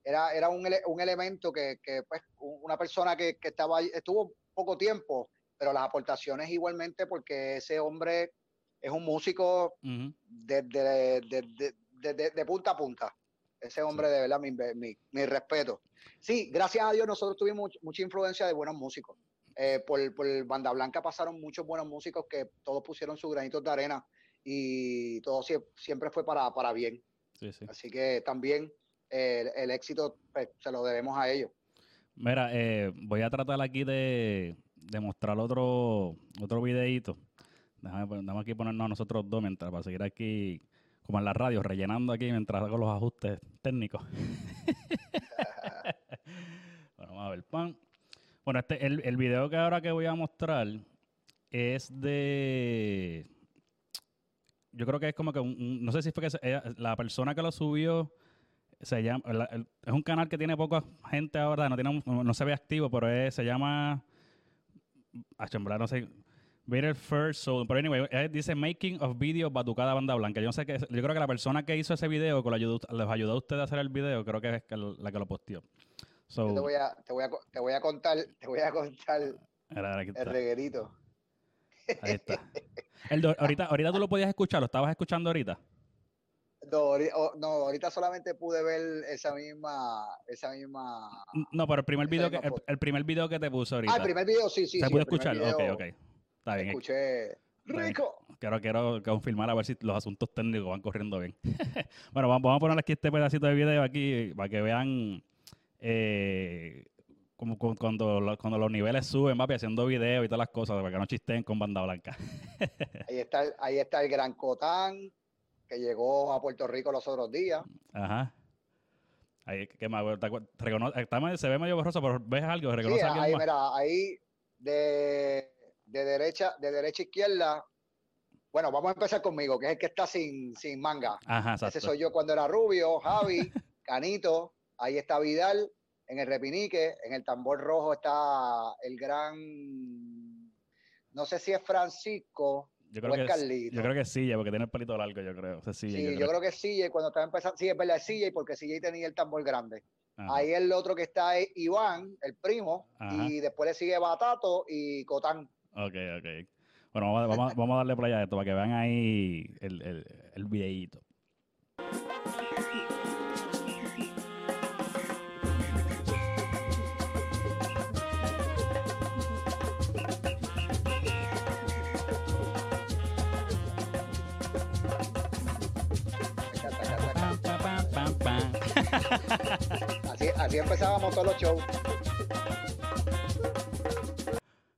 era, era un, un elemento que, que, pues, una persona que, que estaba estuvo poco tiempo, pero las aportaciones igualmente porque ese hombre es un músico de, de, de, punta a punta. Ese hombre, de verdad, mi, mi, mi, respeto. Sí, gracias a Dios nosotros tuvimos mucha influencia de buenos músicos. Eh, por, por Banda Blanca pasaron muchos buenos músicos que todos pusieron sus granitos de arena y todo siempre fue para, para bien. Así que también eh, el, éxito pues, se lo debemos a ellos. Mira, eh, voy a tratar aquí de, de mostrar otro, otro videito. Déjame, déjame, aquí ponernos a nosotros dos mientras para seguir aquí, como en la radio, rellenando aquí mientras hago los ajustes técnicos. bueno, vamos a ver, pan. Bueno, este, el, el video que ahora que voy a mostrar es de yo creo que es como que, no sé si fue que la persona que lo subió, se llama, es un canal que tiene poca gente ahora, no, tiene, no se ve activo, pero se llama, a no sé, el first soul. Pero anyway, dice Making of Video Batucada Banda Blanca. Yo no sé qué. Yo creo que la persona que hizo ese video, que lo ayudó, les ayudó a ustedes a hacer el video, creo que es que la que lo posteó. So, Yo te voy a, te voy a, te voy a contar, te voy a contar era- era aquí el reguerito. Ahí está. El do- ahorita, ahorita tú lo podías escuchar, lo estabas escuchando ahorita. No, ahorita solamente pude ver esa misma, esa misma. No, pero el primer video que, el, primer video que te puso ahorita. Ah, el primer video, sí, sí. ¿Se sí, primer escuchar? video Ok, ok. Está bien. Escuché. ¡Rico! Quiero, quiero confirmar a ver si los asuntos técnicos van corriendo bien. bueno, vamos, vamos a poner aquí este pedacito de video aquí para que vean eh, como cu- cuando, lo- cuando los niveles suben, papi, haciendo videos y todas las cosas, para que no chisten con banda blanca. Ahí está, ahí está el Gran Cotán, que llegó a Puerto Rico los otros días. Ajá. Ahí, ¿qué más? ¿Te acuer- te recono- está medio- se ve medio borroso, pero ¿ves algo? Sí, ¿Reconoce a alguien ahí, más? mira, ahí de, de derecha, de derecha a izquierda. Bueno, vamos a empezar conmigo, que es el que está sin, sin manga. Ajá, Ese exacto. soy yo cuando era rubio, Javi, Canito, ahí está Vidal, en el repinique, en el tambor rojo está el gran, no sé si es Francisco Yo o creo, es que, es- Carlito. yo creo que sí, porque tiene el pelito largo, yo creo. Ese sí, Sí, yo creo que es CJ cuando estaba empezando, sí, es verdad, es CJ porque CJ tenía el tambor grande. Ajá. Ahí el otro que está es Iván, el primo, Ajá. y después le sigue Batato y Cotán. Ok, ok. Bueno, vamos, a- vamos, a- darle play a esto para que vean ahí el, el, el videíto. Así, así empezábamos todos los shows.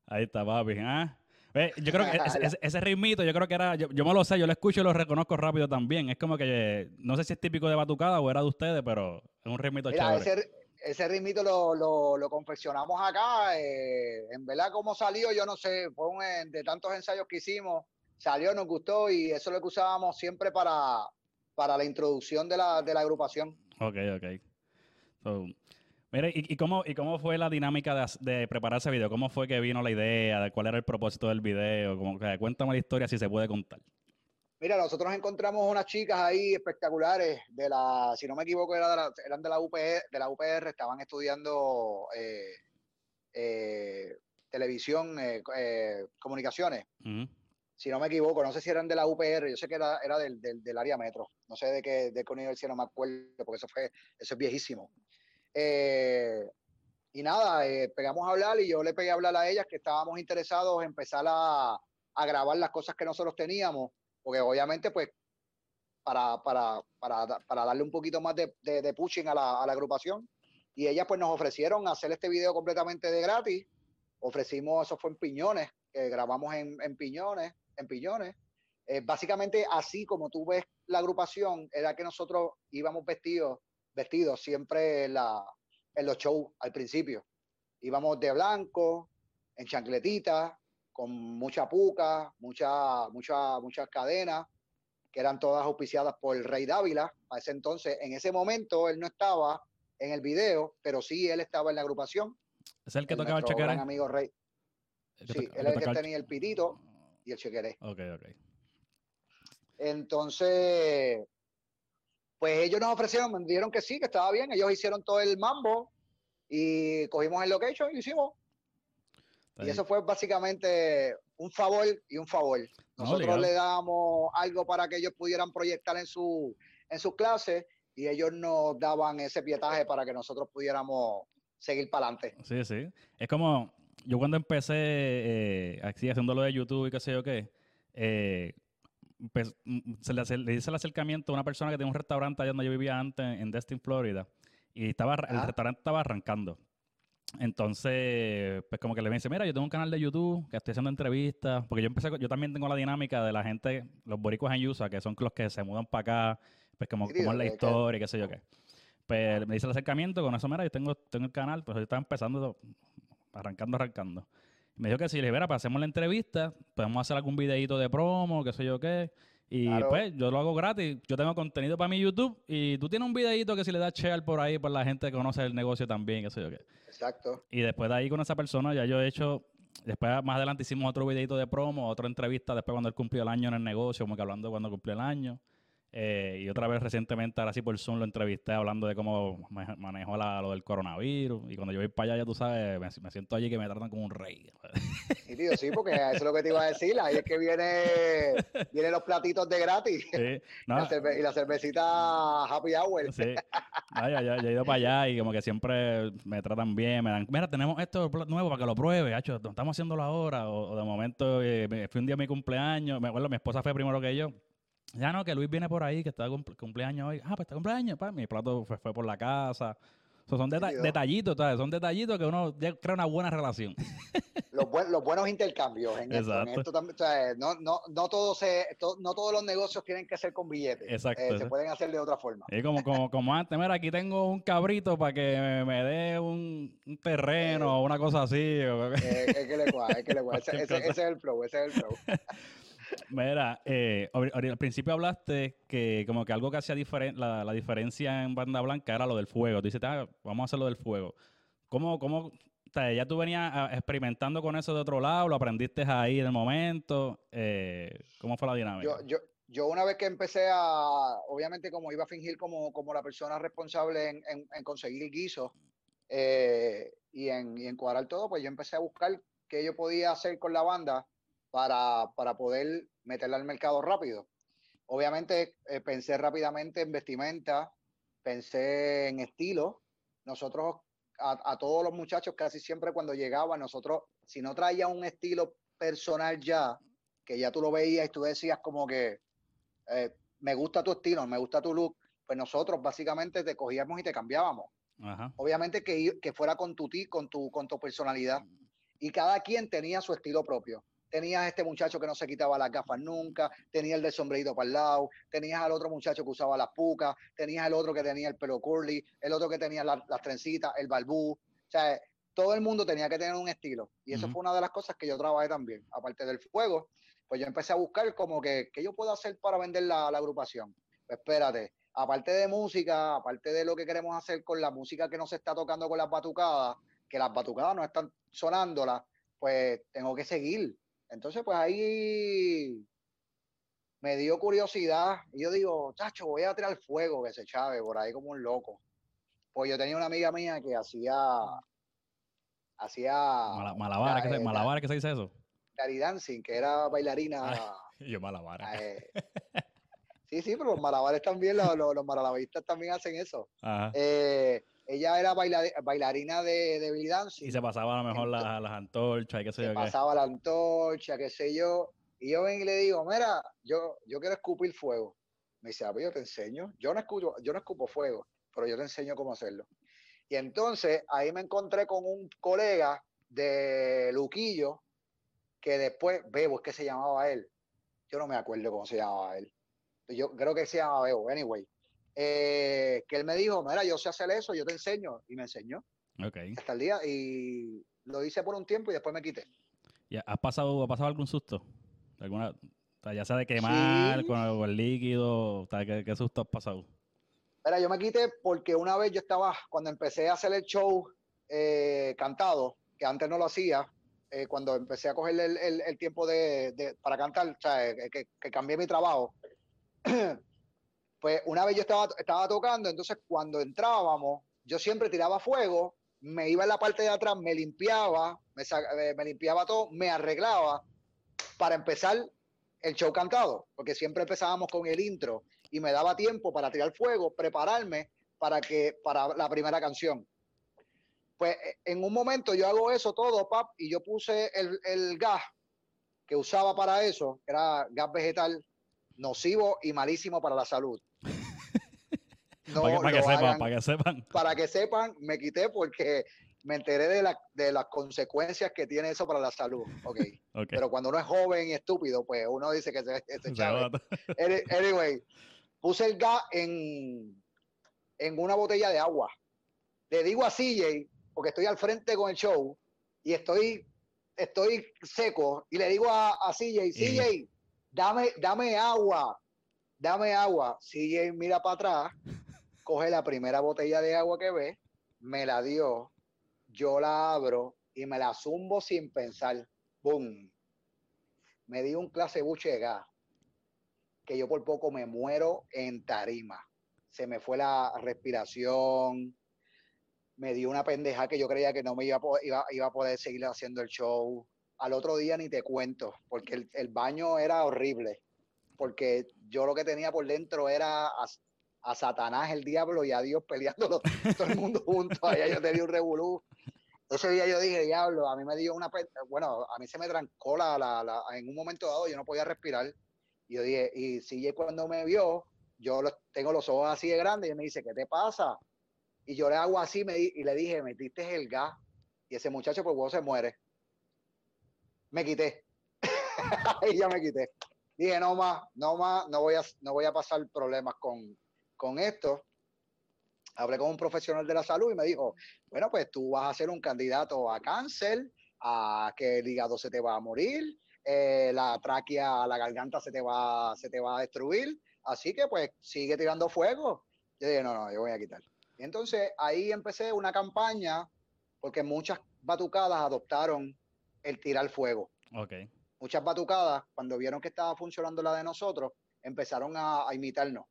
Ahí está, papi. ¿ah? Ve, Yo creo que ese, ese- ese ritmito, yo creo que era, yo, yo me lo sé, yo lo escucho y lo reconozco rápido también. Es como que, eh, no sé si es típico de Batucada o era de ustedes, pero es un ritmito Mira, chévere. ese, ese ritmito lo, lo, lo confeccionamos acá. eh, en verdad, cómo salió, yo no sé, fue un, eh, de tantos ensayos que hicimos, salió, nos gustó y eso es lo que usábamos siempre para, para la introducción de la, de la agrupación. Ok, ok. So, mire, ¿y, y cómo, ¿y cómo fue la dinámica de, de preparar ese video? ¿Cómo fue que vino la idea? ¿De cuál era el propósito del video? Como que, cuéntame la historia si se puede contar. Mira, nosotros encontramos unas chicas ahí espectaculares de la, si no me equivoco, era de la- eran de la UPR, de la UPR, estaban estudiando eh, eh, televisión, eh, eh, comunicaciones. Ujú. Si no me equivoco, no sé si eran de la UPR, yo sé que era, era del, del, área metro, no sé de qué, de qué universidad, no me acuerdo, porque eso fue, eso es viejísimo. Eh, y nada, eh, pegamos a hablar y yo le pegué a hablar a ellas que estábamos interesados en empezar a, a grabar las cosas que nosotros teníamos, porque obviamente pues para, para, para, para darle un poquito más de, de, pushing a la, a la agrupación. Y ellas pues nos ofrecieron hacer este video completamente de gratis. Ofrecimos, eso fue en Piñones, grabamos en, en Piñones, en Piñones. Eh, básicamente así como tú ves la agrupación, era que nosotros íbamos vestidos, vestidos siempre en, la, en los shows al principio. Íbamos de blanco, en chancletitas, con mucha puca, mucha, mucha, muchas cadenas, que eran todas auspiciadas por el Rey Dávila. A ese entonces, en ese momento, él no estaba en el video, pero sí él estaba en la agrupación. ¿Es el que el tocaba el amigo Rey. El Sí, él es el que tenía el pitito y el chequeré. Ok, ok. Entonces, pues ellos nos ofrecieron, me dijeron que sí, que estaba bien. Ellos hicieron todo el mambo y cogimos el location y hicimos. Está Y eso fue básicamente un favor y un favor. No, Nosotros obligado. le damos algo para que ellos pudieran proyectar en su en sus clases y ellos nos daban ese pietaje para que nosotros pudiéramos seguir para adelante. Sí, sí. Es como, yo cuando empecé eh, así haciendo lo de YouTube y qué sé yo qué, eh, pues, mm, se le, hace- le hice el acercamiento a una persona que tenía un restaurante allá donde yo vivía antes, en Destin, Florida, y estaba, el Ajá. restaurante estaba arrancando. Entonces, pues como que le dice, mira, yo tengo un canal de YouTube que estoy haciendo entrevistas, porque yo empecé, yo también tengo la dinámica de la gente, los boricuas en USA, que son los que se mudan para acá, pues como, como es la historia qué sé yo qué. Pues me dice el acercamiento, con eso, mira, yo tengo, tengo el canal, pues yo estaba empezando, arrancando, arrancando. Me dijo que si le mira, pues hacemos la entrevista, podemos hacer algún videito de promo, qué sé yo qué. Y Claro. pues yo lo hago gratis. Yo tengo contenido para mi YouTube y tú tienes un videito que si le das share por ahí, por la gente que conoce el negocio también, qué sé yo qué. Exacto. Y después de ahí con esa persona ya yo he hecho después más adelante hicimos otro videito de promo, otra entrevista después cuando él cumplió el año en el negocio, como que hablando de cuando cumplió el año. Eh, y otra vez recientemente, ahora sí por Zoom, lo entrevisté hablando de cómo manejó lo del coronavirus. Y cuando yo voy para allá, ya tú sabes, me, siento allí que me tratan como un rey. Sí, tío, sí, porque eso es lo que te iba a decir. Ahí es que viene, vienen los platitos de gratis. Sí, y la cervecita Happy Hour. Sí. ya, ya, he ido para allá y como que siempre me tratan bien. Me dan, mira, tenemos esto nuevo para que lo pruebe. Hacho, estamos haciéndolo ahora. O, de momento, eh, fui un día mi cumpleaños. Me acuerdo, mi esposa fue primero que yo. Ya no, que Luis viene por ahí, que está cumpleaños hoy. Ah, pues está cumpleaños, pa. Mi plato fue, por la casa. son detallitos, ¿sabes? Son detallitos que uno crea una buena relación. Los, los buenos intercambios en esto. también, no, no, no, todo se, no todos los negocios tienen que ser con billetes. Exacto. Eh, se pueden hacer de otra forma. Y como, como, como antes, mira, aquí tengo un cabrito para que me, dé un, terreno o una cosa así. Eh, es que le es que le ese, ese, ese, es el flow, ese es el flow. Mira, eh, al principio hablaste que como que algo que hacía la, la, diferencia en banda blanca era lo del fuego. Tú dices, ah, vamos a hacer lo del fuego. ¿Cómo, cómo ya tú venías ah, experimentando con eso de otro lado? ¿Lo aprendiste ahí en el momento? Eh, ¿Cómo fue la dinámica? Yo, yo, yo, una vez que empecé a, obviamente como iba a fingir como, como la persona responsable en, en, conseguir el guiso eh, y, en, y en cuadrar todo, pues yo empecé a buscar qué yo podía hacer con la banda para, para poder meterla al mercado rápido. Obviamente eh, pensé rápidamente en vestimenta, pensé en estilo. Nosotros, a, todos los muchachos, casi siempre cuando llegaban, nosotros, si no traía un estilo personal ya, que ya tú lo veías y tú decías como que, eh, me gusta tu estilo, me gusta tu look, pues nosotros básicamente te cogíamos y te cambiábamos. Obviamente que, que, fuera con tu, con, tu, con tu personalidad. Y cada quien tenía su estilo propio tenías a este muchacho que no se quitaba las gafas nunca, tenías el de sombrerito para el lado, tenías al otro muchacho que usaba las pucas, tenías el otro que tenía el pelo curly, el otro que tenía las trencitas, el balbú. O sea, todo el mundo tenía que tener un estilo. Y eso fue una de las cosas que yo trabajé también. Aparte del fuego, pues yo empecé a buscar como que, ¿qué yo puedo hacer para vender la, agrupación? Pues espérate, aparte de música, aparte de lo que queremos hacer con la música que no se está tocando con las batucadas, que las batucadas no están sonándolas, pues tengo que seguir. Entonces, pues ahí me dio curiosidad y yo digo, chacho, voy a tirar fuego que se chave por ahí como un loco. Pues yo tenía una amiga mía que hacía, hacía... malabar, ¿qué, malabar, ¿qué se dice eso? Gary Dancing, que era bailarina. yo malabar. Eh, sí, sí, pero los malabares también, los, los, los también hacen eso. Eh, ella era bailarina de, de Dancing. Y se pasaba a lo mejor las, antorchas y qué sé yo. Se pasaba la antorcha, qué sé yo. Y yo vengo y le digo, mira, yo, yo quiero escupir fuego. Me dice, ah, pues yo te enseño. Yo no, escupo, yo no escupo fuego, pero yo te enseño cómo hacerlo. Y entonces ahí me encontré con un colega de Luquillo, que después, Bebo, es que se llamaba él. Yo no me acuerdo cómo se llamaba él. Yo creo que se llamaba Bebo, anyway. Eh, que él me dijo, mira, yo sé hacer eso, yo te enseño, y me enseñó. Okay. Hasta el día, y lo hice por un tiempo y después me quité. ¿Ya ¿Has pasado, ¿Ha pasado algún susto? ¿Alguna, ya sea de quemar con, el, líquido, ¿qué, susto has pasado? Mira, yo me quité porque una vez yo estaba, cuando empecé a hacer el show eh, cantado, que antes no lo hacía, eh, cuando empecé a coger el, tiempo de, para cantar, o sea, que, que cambié mi trabajo, Pues una vez yo estaba, estaba tocando, entonces cuando entrábamos, yo siempre tiraba fuego, me iba en la parte de atrás, me limpiaba, me, eh, me limpiaba todo, me arreglaba para empezar el show cantado, porque siempre empezábamos con el intro y me daba tiempo para tirar fuego, prepararme para que para la primera canción. Pues eh, en un momento yo hago eso todo, pap, y yo puse el, el gas que usaba para eso, era gas vegetal nocivo y malísimo para la salud para, que, sepan, para que sepan. Para que sepan, me quité porque me enteré de, la, de las consecuencias que tiene eso para la salud. Okay. Pero cuando uno es joven y estúpido, pues uno dice que se, se Anyway, puse el gas en, en una botella de agua. Le digo a CJ, porque estoy al frente con el show y estoy, estoy seco, y le digo a, a CJ, CJ, dame, dame agua, dame agua. CJ mira para atrás coge la primera botella de agua que ve, me la dio, yo la abro y me la zumbo sin pensar. ¡Bum! Me di un clase buche de gas que yo por poco me muero en tarima. Se me fue la respiración, me dio una pendeja que yo creía que no me iba, a poder seguir haciendo el show. Al otro día ni te cuento, porque el, el baño era horrible, porque yo lo que tenía por dentro era a, Satanás, el diablo y a Dios peleando todo el mundo junto. Allá yo tenía un revolú. Ese día yo dije, diablo, a mí me dio una, bueno, a mí se me trancó la, la, en un momento dado, yo no podía respirar. Y yo dije, y si cuando me vio, yo tengo los ojos así de grandes y me dice, ¿qué te pasa? Y yo le hago así me, y le dije, metiste el gas. Y ese muchacho, pues, vos se muere. Me quité. y ya me quité. Dije, no más, no más, no voy a, no voy a pasar problemas con, con esto. Hablé con un profesional de la salud y me dijo, bueno, pues tú vas a ser un candidato a cáncer, a que el hígado se te va a morir, eh, la tráquea, la garganta se te, va, se te va a destruir. Así que pues sigue tirando fuego. Yo dije, no, no, yo voy a quitar. Entonces ahí empecé una campaña porque muchas batucadas adoptaron el tirar fuego. Okay. Muchas batucadas, cuando vieron que estaba funcionando la de nosotros, empezaron a, imitarnos.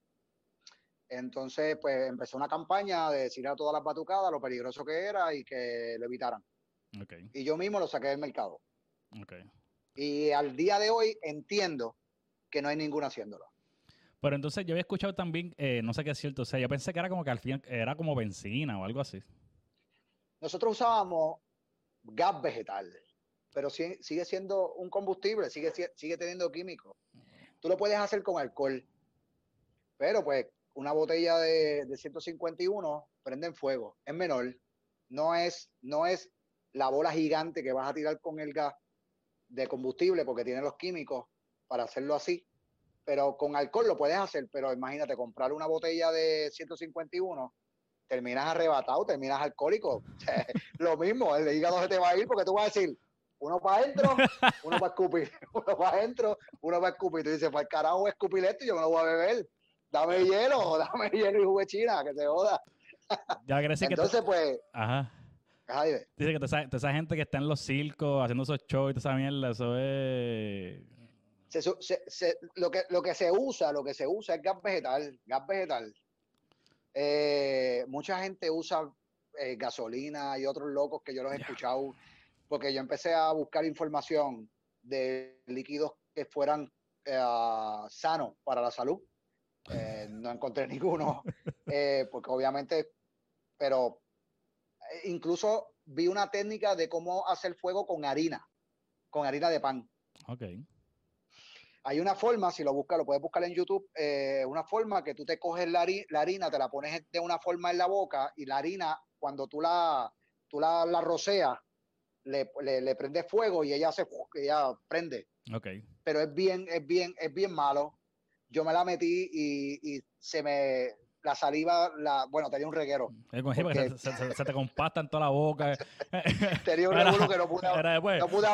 Entonces, pues empezó una campaña de decir a todas las batucadas lo peligroso que era y que lo evitaran. Okay. Y yo mismo lo saqué del mercado. Okay. Y al día de hoy entiendo que no hay ninguno haciéndolo. Pero entonces yo había escuchado también, eh, no sé qué es cierto, o sea, yo pensé que era como que al fin era como benzina o algo así. Nosotros usábamos gas vegetal, pero sigue, siendo un combustible, sigue, sigue teniendo químicos. Tú lo puedes hacer con alcohol, pero pues una botella de, de 151 prende en fuego, es menor, no es, no es la bola gigante que vas a tirar con el gas, de combustible porque tiene los químicos para hacerlo así. Pero con alcohol lo puedes hacer, pero imagínate comprar una botella de 151, terminas arrebatado, terminas alcohólico. lo mismo, el hígado se te va a ir porque tú vas a decir, uno para adentro, uno para escupir, uno para adentro, uno para escupir. Tú dices, para el carajo voy a escupir esto y yo me lo voy a beber. Dame hielo, dame hielo y jugo china, que se joda. Ya Entonces, pues, Ajá. Dice que toda esa, gente que está en los circos haciendo esos shows y toda esa mierda, eso es. lo, que, lo que se usa, lo que se usa es gas vegetal, gas vegetal. Eh, mucha gente usa eh, gasolina y otros locos que yo los he escuchado, porque yo empecé a buscar información de líquidos que fueran eh, sanos para la salud. no encontré ninguno, porque obviamente, pero eh, incluso vi una técnica de cómo hacer fuego con harina, con harina de pan. Ok. Hay una forma, si lo buscas, lo puedes buscar en YouTube, eh, una forma que tú te coges la, harina, te la pones de una forma en la boca y la harina, cuando tú la, tú la, la roceas, le, le, prende fuego y ella se ella prende. Okay. Pero es bien, es bien, es bien malo. Yo me la metí y, y se me la saliva, la, bueno, tenía un reguero. se, te compasta en toda la boca. tenía un reguero que no pude, no pude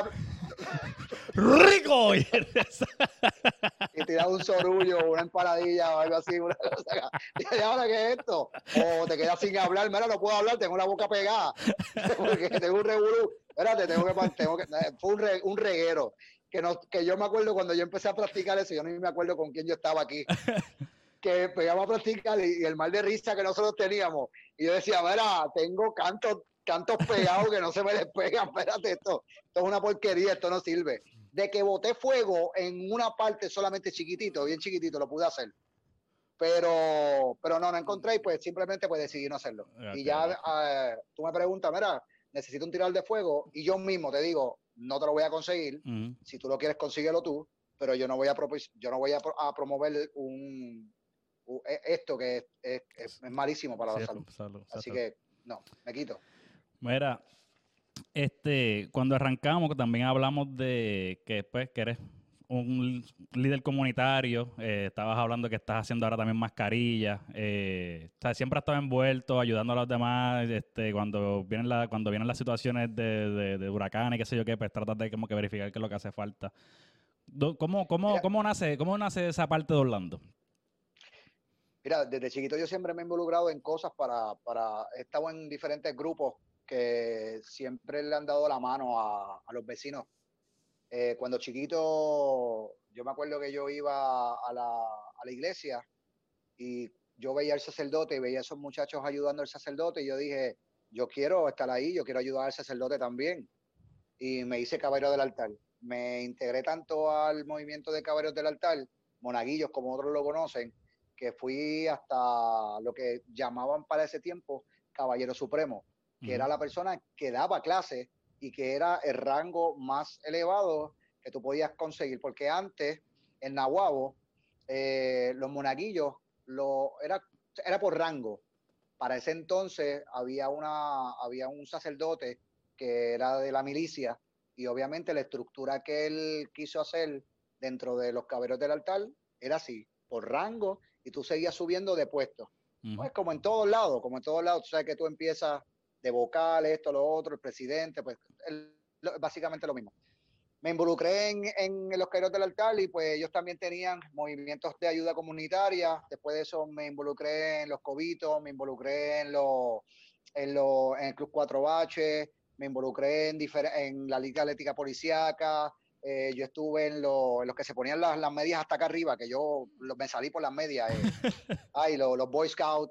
¡Rico! y tiraba un sorullo, una empaladilla o algo así. Una cosa. ¿Y ahora qué es esto? O te quedas sin hablar. Mira, no puedo hablar, tengo la boca pegada. Porque tengo un revolú. Espérate, tengo que, tengo que fue un, un reguero. Que, no, que yo me acuerdo cuando yo empecé a practicar eso, yo ni me acuerdo con quién yo estaba aquí que pegamos a practicar y, el mal de risa que nosotros teníamos. Y yo decía, mira, tengo cantos, cantos pegados que no se me despegan, espérate, esto, esto es una porquería, esto no sirve. De que boté fuego en una parte solamente chiquitito, bien chiquitito, lo pude hacer. Pero, pero no, no encontré y pues simplemente pues decidí no hacerlo. Y ya eh, tú me preguntas, mira, necesito un tirador de fuego y yo mismo te digo, no te lo voy a conseguir. Si tú lo quieres, consíguelo tú, pero yo no voy a, yo no voy a promover un, e, esto que es, malísimo para la salud. Así que, no, me quito. Mira, este, cuando arrancamos también hablamos de que después pues, que eres un líder comunitario, eh, estabas hablando que estás haciendo ahora también mascarillas, eh, o sea, siempre has estado envuelto, ayudando a los demás, este, cuando vienen la, cuando vienen las situaciones de, de, huracanes, qué sé yo qué, pues tratas de como que verificar qué es lo que hace falta. ¿Cómo, cómo, cómo, nace, ¿Cómo nace esa parte de Orlando? Mira, desde chiquito yo siempre me he involucrado en cosas para, para he estado en diferentes grupos que siempre le han dado la mano a, los vecinos. Eh, cuando chiquito, yo me acuerdo que yo iba a la, a la iglesia y yo veía al sacerdote y veía a esos muchachos ayudando al sacerdote y yo dije, yo quiero estar ahí, yo quiero ayudar al sacerdote también. Y me hice caballero del altar. Me integré tanto al movimiento de caballeros del altar, monaguillos como otros lo conocen, que fui hasta lo que llamaban para ese tiempo caballero supremo, que era la persona que daba clase y que era el rango más elevado que tú podías conseguir, porque antes en Nahuabo eh, los monaguillos lo, era, era por rango, para ese entonces había, una, había un sacerdote que era de la milicia y obviamente la estructura que él quiso hacer dentro de los caballeros del altar era así, por rango y tú seguías subiendo de puestos. Pues como en todos lados, como en todos lados, tú sabes que tú empiezas de vocal, esto, lo otro, el presidente, pues básicamente lo mismo me involucré en, en los Caídos del Altar y pues ellos también tenían movimientos de ayuda comunitaria. Después de eso me involucré en los Cobitos, me involucré en, los, en, los, en el Club Cuatro Baches, me involucré en, en la Liga Atlética Policiaca, eh, yo estuve en, lo, los que se ponían las, las, medias hasta acá arriba, que yo me salí por las medias. Eh. Ay, los Boy Scouts.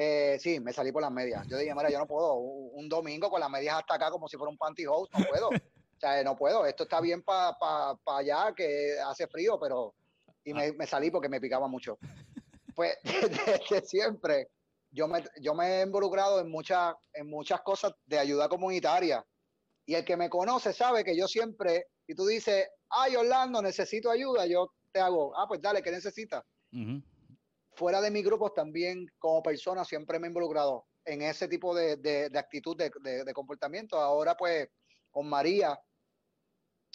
Eh, sí, me salí por las medias. Yo dije, mira, yo no puedo. Un, domingo con las medias hasta acá como si fuera un pantyhose, no puedo. O sea, no puedo, esto está bien para pa, allá, que hace frío, pero... Y me, me salí porque me picaba mucho. Pues desde siempre yo me, yo me he involucrado en, muchas en muchas cosas de ayuda comunitaria. Y el que me conoce sabe que yo siempre, y tú dices, ay Orlando, necesito ayuda, yo te hago, ah, pues dale, ¿qué necesitas? Fuera de mi grupos también, como persona, siempre me he involucrado en ese tipo de, de, de actitud, de, de, comportamiento. Ahora, pues, con María,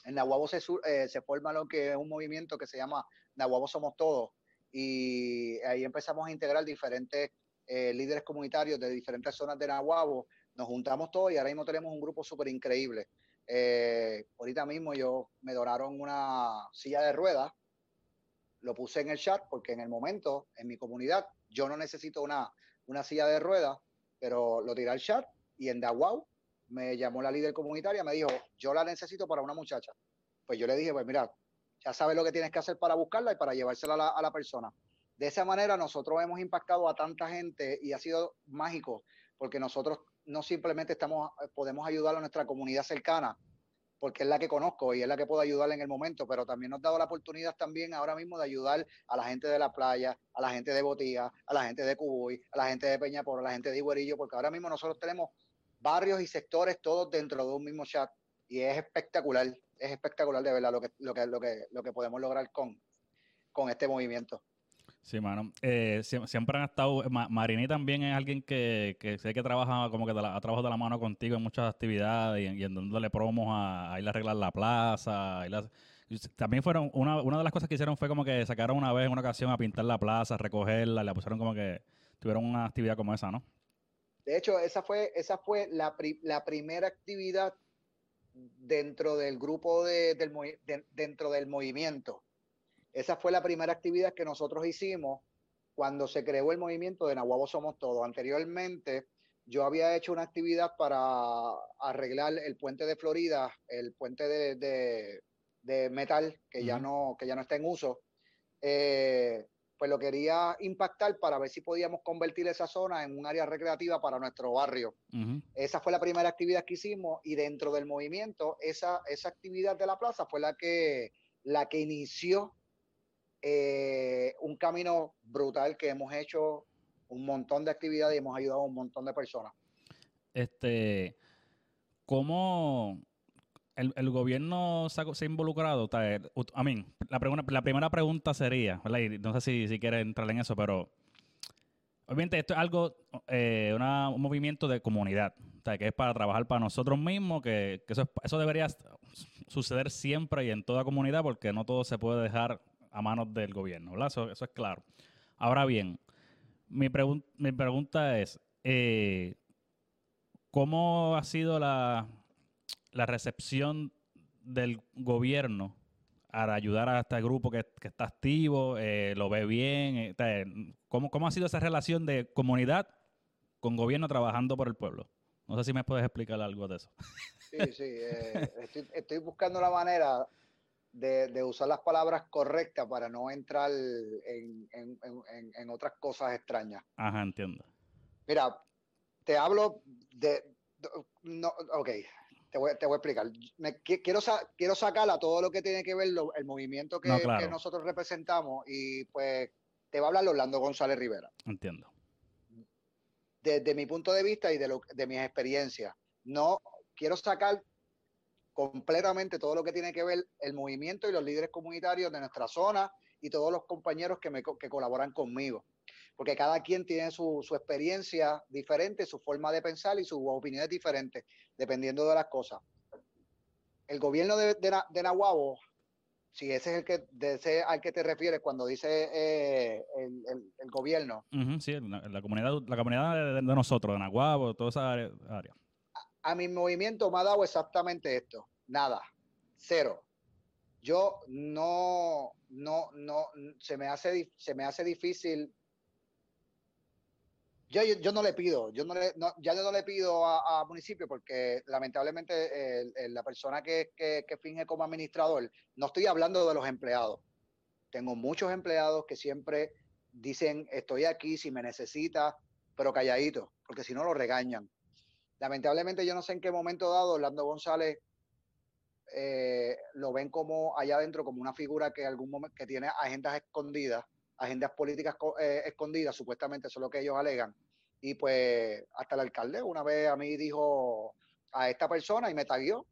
en Nahuabo se, eh, se forma lo que es un movimiento que se llama Nahuabo Somos Todos y ahí empezamos a integrar diferentes eh, líderes comunitarios de diferentes zonas de Nahuabo, nos juntamos todos y ahora mismo tenemos un grupo súper increíble. Eh, ahorita mismo yo me donaron una silla de ruedas, lo puse en el chat porque en el momento, en mi comunidad, yo no necesito una, una silla de ruedas, pero lo tiré al chat y en Nahuabo me llamó la líder comunitaria, me dijo, yo la necesito para una muchacha. Pues yo le dije, pues mira, ya sabes lo que tienes que hacer para buscarla y para llevársela a la, persona. De esa manera nosotros hemos impactado a tanta gente y ha sido mágico, porque nosotros no simplemente estamos, podemos ayudar a nuestra comunidad cercana, porque es la que conozco y es la que puedo ayudar en el momento, pero también nos ha dado la oportunidad también ahora mismo de ayudar a la gente de la playa, a la gente de Botía, a la gente de Cubuy, a la gente de Peñapor, a la gente de Iguerillo, porque ahora mismo nosotros tenemos barrios y sectores todos dentro de un mismo chat. Y es espectacular, es espectacular de verdad lo que, lo que, lo que, lo que podemos lograr con, con este movimiento. Sí, mano. Eh, siempre han estado. Marini también es alguien que, que sé que trabaja como que ha trabajado de la mano contigo en muchas actividades y, en dándole promos a, ir a arreglar la plaza. también fueron. Una, una de las cosas que hicieron fue como que sacaron una vez en una ocasión a pintar la plaza, a recogerla, le pusieron como que tuvieron una actividad como esa, ¿no? De hecho, esa fue, esa fue la, la primera actividad dentro del grupo de, del, dentro del movimiento. Esa fue la primera actividad que nosotros hicimos cuando se creó el movimiento de Nahuabo Somos Todos. Anteriormente, yo había hecho una actividad para arreglar el puente de Florida, el puente de, de, metal que, ya no, que ya no está en uso. Eh, pues lo quería impactar para ver si podíamos convertir esa zona en un área recreativa para nuestro barrio. Esa fue la primera actividad que hicimos y dentro del movimiento, esa, esa actividad de la plaza fue la que, la que inició eh, un camino brutal que hemos hecho un montón de actividades y hemos ayudado a un montón de personas. Este, ¿cómo, el, gobierno se ha, involucrado. A la, la primera pregunta sería, no sé si, si quiere entrar en eso, pero obviamente esto es algo, eh, un movimiento de comunidad, que es para trabajar para nosotros mismos, que, eso, eso debería suceder siempre y en toda comunidad, porque no todo se puede dejar a manos del gobierno. Eso, es claro. Ahora bien, mi, mi pregunta es, eh, ¿cómo ha sido la la recepción del gobierno para ayudar a este grupo que, está activo, eh, lo ve bien? Eh, ¿cómo, ¿Cómo ha sido esa relación de comunidad con gobierno trabajando por el pueblo? No sé si me puedes explicar algo de eso. Sí, sí. Eh, estoy, buscando la manera de, usar las palabras correctas para no entrar en, otras cosas extrañas. Ajá, entiendo. Mira, te hablo de... no, ok, te voy, te voy a explicar. quiero, quiero sacar a todo lo que tiene que ver el movimiento que, que nosotros representamos y pues te va a hablar Orlando González Rivera. Entiendo desde mi punto de vista y de, lo, de mis experiencias. No quiero sacar completamente todo lo que tiene que ver el movimiento y los líderes comunitarios de nuestra zona y todos los compañeros que, me, que colaboran conmigo. Porque cada quien tiene su, su, experiencia diferente, su forma de pensar y sus opiniones diferentes, dependiendo de las cosas. El gobierno de, de, de Nahuabo si ese es el que de ese al que te refieres cuando dice eh, el, gobierno. sí, la, comunidad, la comunidad de, nosotros, de Nahuabo, toda esa área. A, mi movimiento me ha dado exactamente esto, nada, cero. Yo no, no, no, se me hace, se me hace difícil yo, no le pido, yo no le, ya no le pido a, municipio porque lamentablemente la persona que, que, finge como administrador, no estoy hablando de los empleados. Tengo muchos empleados que siempre dicen, estoy aquí si me necesita, pero calladito, porque si no lo regañan. Lamentablemente yo no sé en qué momento dado Orlando González eh, lo ven como allá adentro como una figura que algún momento que tiene agendas escondidas agendas políticas eh, escondidas, supuestamente eso es lo que ellos alegan. Y pues hasta el alcalde una vez a mí dijo a esta persona y me taguió.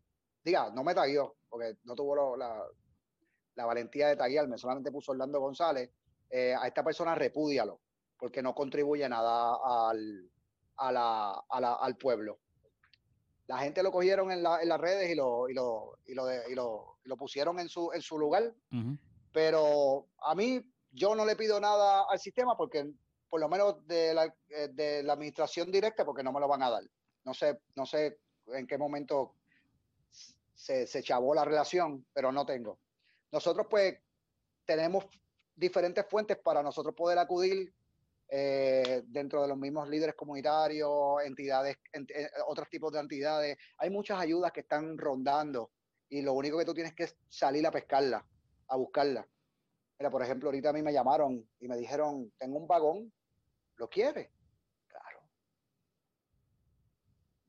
Diga, no me taguió, porque no tuvo la, valentía de taguearme, solamente puso Orlando González. Eh, a esta persona repúdialo, porque no contribuye nada al, al pueblo. La gente lo cogieron en, las redes y lo, y lo, y lo, lo, pusieron en su, en su lugar. Pero a mí yo no le pido nada al sistema porque, por lo menos de la, eh, de la administración directa, porque no me lo van a dar. No sé, no sé en qué momento se, se chavó la relación, pero no tengo. Nosotros pues tenemos diferentes fuentes para nosotros poder acudir eh, dentro de los mismos líderes comunitarios, entidades, eh, otros tipos de entidades. Hay muchas ayudas que están rondando y lo único que tú tienes que es salir a pescarla, a buscarla. Mira, por ejemplo, ahorita a mí me llamaron y me dijeron, tengo un vagón, ¿lo quiere? Claro.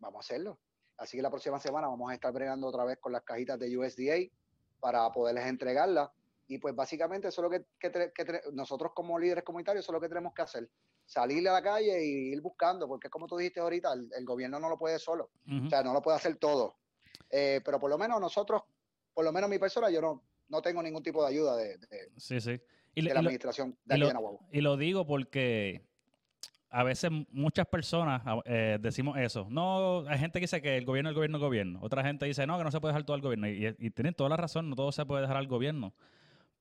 Vamos a hacerlo. Así que la próxima semana vamos a estar bregando otra vez con las cajitas de USDA para poderles entregarlas. Y pues básicamente eso es lo que, nosotros como líderes comunitarios, eso es lo que tenemos que hacer. Salir a la calle y ir buscando, porque como tú dijiste ahorita, el, gobierno no lo puede solo. O sea, no lo puede hacer todo. Eh, pero por lo menos nosotros, por lo menos mi persona, yo no, no tengo ningún tipo de ayuda de, la administración de y y lo digo porque a veces muchas personas ah, eh, decimos eso. No, hay gente que dice que el gobierno, el gobierno, el gobierno. Otra gente dice, no, que no se puede dejar todo al gobierno. Y, tienen toda la razón, no todo se puede dejar al gobierno.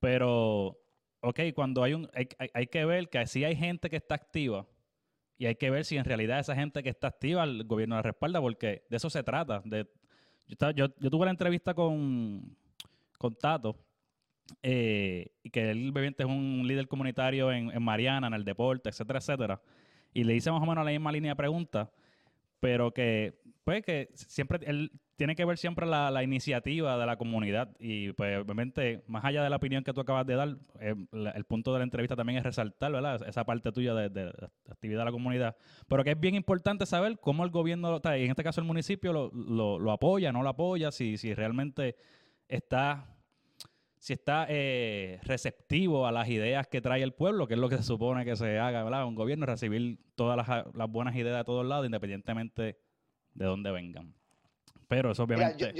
Pero, ok, cuando hay un, hay, que ver que sí hay gente que está activa y hay que ver si en realidad esa gente que está activa el gobierno la respalda, porque de eso se trata. De, yo, yo tuve la entrevista con, con Tato, eh, que él obviamente es un líder comunitario en, Mariana, en el deporte, etcétera, etcétera. Y le hice más o menos la misma línea de preguntas, pero que, pues, que siempre, él tiene que ver siempre la, iniciativa de la comunidad. Y, pues, obviamente, más allá de la opinión que tú acabas de dar, eh, el punto de la entrevista también es resaltar, ¿verdad? Esa parte tuya de, actividad de la comunidad. Pero que es bien importante saber cómo el gobierno, y en este caso el municipio, lo, lo, lo apoya, no lo apoya, si, realmente está si está eh, receptivo a las ideas que trae el pueblo, que es lo que se supone que se haga, ¿verdad? Un gobierno recibir todas las, buenas ideas de todos lados, independientemente de dónde vengan. Pero eso obviamente...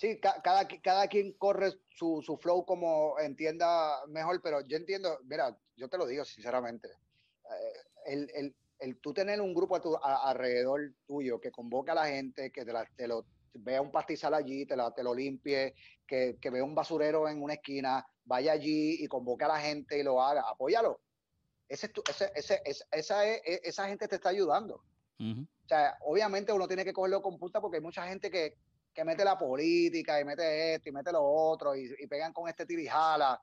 Sí, cada, cada quien corre su, su, flow como entienda mejor, pero yo entiendo, mira, yo te lo digo sinceramente, eh, el, el, el, tú tener un grupo a tu, alrededor tuyo que convoca a la gente, que te, la, te, lo, vea un pastizal allí, te, la, te lo limpie, que, que vea un basurero en una esquina, vaya allí y convoque a la gente y lo haga, apóyalo. Ese, ese, ese, esa, esa gente te está ayudando. O sea, obviamente uno tiene que cogerlo con punta porque hay mucha gente que, que mete la política y mete esto y mete lo otro y, y pegan con este tirijala.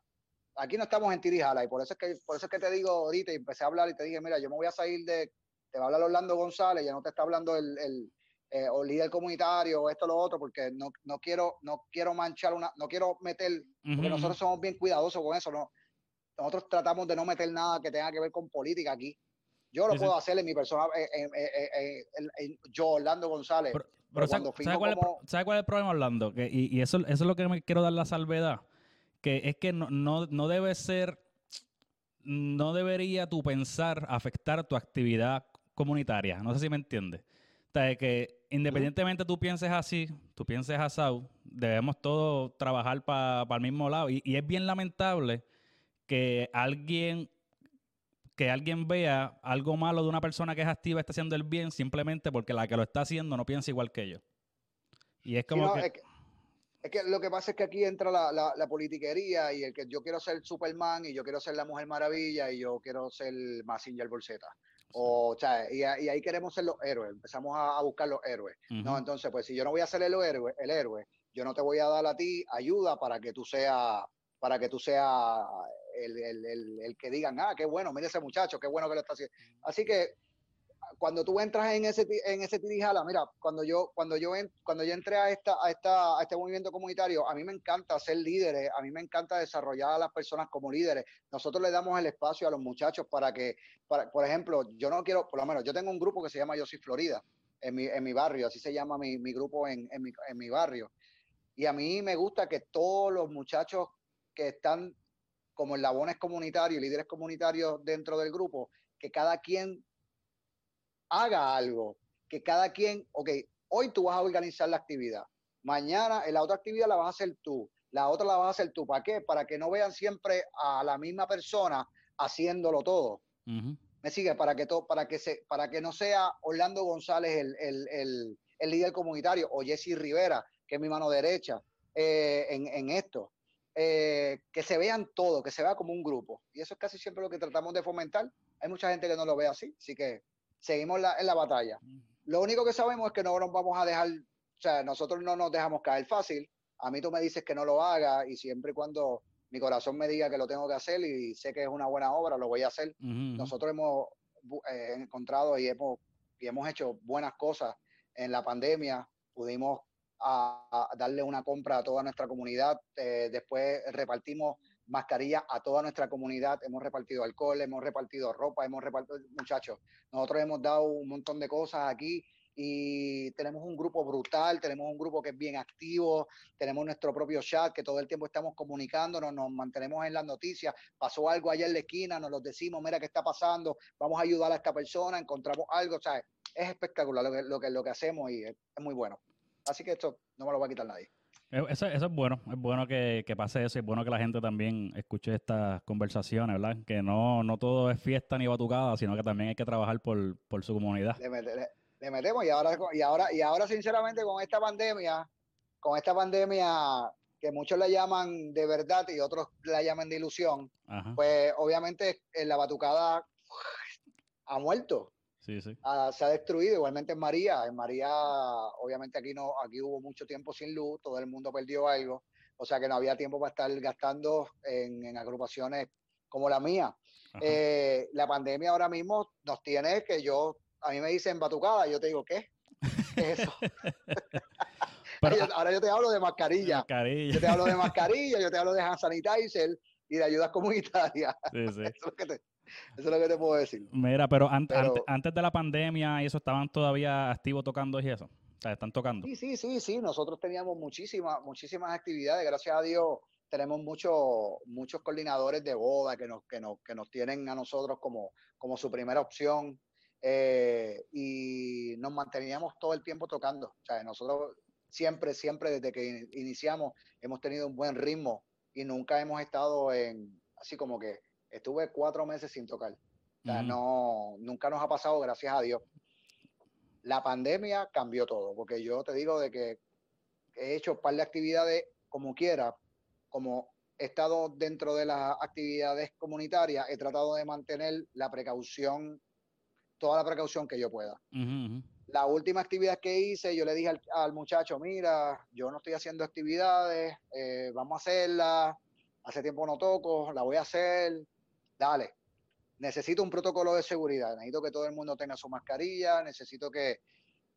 Aquí no estamos en tirijala y por eso es que por eso es que te digo ahorita y empecé a hablar y te dije, mira, yo me voy a salir de, te va a hablar Orlando González, ya no te está hablando el, eh, o líder comunitario o esto o lo otro, porque no, no, quiero, no quiero manchar una, no quiero meter, porque nosotros somos bien cuidadosos con eso, ¿no? Nosotros tratamos de no meter nada que tenga que ver con política aquí. Yo lo puedo hacer en mi persona, yo, Orlando González. Pero, ¿sabes, cuál es, el problema, Orlando? Que, y, eso, eso es lo que me quiero dar la salvedad, que es que no, no, no debe ser, no debería tu pensar afectar tu actividad comunitaria. No sé si me entiendes. O sea, que independientemente tú pienses así, tú pienses asado, debemos todos trabajar para el mismo lado. Y, y, es bien lamentable que alguien que alguien vea algo malo de una persona que es activa está haciendo el bien simplemente porque la que lo está haciendo no piensa igual que ellos. Y es como que... Es que... lo que pasa es que aquí entra la, la, politiquería y el que yo quiero ser Superman y yo quiero ser la Mujer Maravilla y yo quiero ser Massinger Bolseta. O, o sea, y, ahí queremos ser los héroes, empezamos a, buscar los héroes. No, entonces, pues si yo no voy a ser el héroe, el héroe, yo no te voy a dar a ti ayuda para que tú seas para que tú seas el, que digan, ah, qué bueno, mire ese muchacho, qué bueno que lo está haciendo. Así que cuando tú entras en ese en ese tirijala, mira, cuando yo cuando yo cuando yo entré a esta a esta a este movimiento comunitario, a mí me encanta ser líderes, a mí me encanta desarrollar a las personas como líderes. Nosotros le damos el espacio a los muchachos para que para, por ejemplo, yo no quiero, por lo menos yo tengo un grupo que se llama Yo soy Florida en mi, en mi barrio, así se llama mi, mi grupo en, en, mi, en mi barrio. Y a mí me gusta que todos los muchachos que están como eslabones comunitarios, líderes comunitarios dentro del grupo, que cada quien haga algo, que cada quien, ok, hoy tú vas a organizar la actividad, mañana en la otra actividad la vas a hacer tú, la otra la vas a hacer tú, ¿para qué? Para que no vean siempre a la misma persona haciéndolo todo. Me sigue para que todo, para que se, para que no sea Orlando González el, el, el, el líder comunitario o Jesse Rivera, que es mi mano derecha, eh, en, en, esto. Eh, que se vean todo, que se vea como un grupo. Y eso es casi siempre lo que tratamos de fomentar. Hay mucha gente que no lo ve así, así que seguimos en la batalla. Lo único que sabemos es que no nos vamos a dejar, o sea, nosotros no nos dejamos caer fácil. A mí tú me dices que no lo haga y siempre y cuando mi corazón me diga que lo tengo que hacer y sé que es una buena obra, lo voy a hacer. Nosotros hemos eh, encontrado y hemos, y hemos hecho buenas cosas en la pandemia. Pudimos a, darle una compra a toda nuestra comunidad. Eh, después repartimos mascarillas a toda nuestra comunidad, hemos repartido alcohol, hemos repartido ropa, hemos repartido, muchachos, nosotros hemos dado un montón de cosas aquí y tenemos un grupo brutal, tenemos un grupo que es bien activo, tenemos nuestro propio chat que todo el tiempo estamos comunicándonos, nos mantenemos en las noticias, pasó algo allá en la esquina, nos lo decimos, mira qué está pasando, vamos a ayudar a esta persona, encontramos algo, o sea, es espectacular lo que, lo que, lo que hacemos y es muy bueno. Así que esto no me lo va a quitar nadie. Eh, eso, eso es bueno, es bueno que, que, pase eso, es bueno que la gente también escuche estas conversaciones, ¿verdad? Que no, no todo es fiesta ni batucada, sino que también hay que trabajar por, por su comunidad. Le, metemos y ahora, y ahora, y ahora sinceramente con esta pandemia, con esta pandemia que muchos la llaman de verdad y otros la llaman de ilusión, pues obviamente en la batucada ha muerto. Ah, se ha destruido, igualmente en María. En María, obviamente aquí no, aquí hubo mucho tiempo sin luz, todo el mundo perdió algo, o sea que no había tiempo para estar gastando en, agrupaciones como la mía. Eh, la pandemia ahora mismo nos tiene que yo, a mí me dicen batucada, yo te digo, ¿qué? ¿Qué es eso? ahora yo te hablo de mascarilla. Yo te hablo de mascarilla, yo te hablo de hand sanitizer y de ayudas comunitarias. Eso es lo que te, eso es lo que te puedo decir. Mira, pero, antes, antes de la pandemia y eso, ¿estaban todavía activos tocando y eso? O sea, ¿están tocando? Sí, sí, sí, sí. Nosotros teníamos muchísimas, muchísimas actividades. Gracias a Dios tenemos muchos muchos coordinadores de boda que nos, que nos, que nos tienen a nosotros como, como su primera opción. Eh, y nos manteníamos todo el tiempo tocando. O sea, nosotros siempre, siempre desde que iniciamos hemos tenido un buen ritmo y nunca hemos estado en, así como que estuve cuatro meses sin tocar. O sea, no, nunca nos ha pasado, gracias a Dios. La pandemia cambió todo, porque yo te digo de que he hecho un par de actividades como quiera, como he estado dentro de las actividades comunitarias, he tratado de mantener la precaución, toda la precaución que yo pueda. La última actividad que hice, yo le dije al, muchacho, mira, yo no estoy haciendo actividades, eh, vamos a hacerla, hace tiempo no toco, la voy a hacer, dale, necesito un protocolo de seguridad, necesito que todo el mundo tenga su mascarilla, necesito que,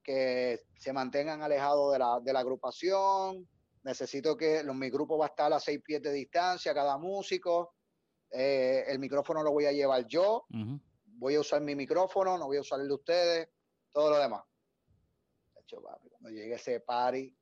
que se mantengan alejados de la, de la agrupación. Necesito que los, mi grupo va a estar a seis pies de distancia, cada músico. Eh, el micrófono lo voy a llevar yo. Voy a usar mi micrófono, no voy a usar el de ustedes, todo lo demás. De hecho, cuando llegue ese party,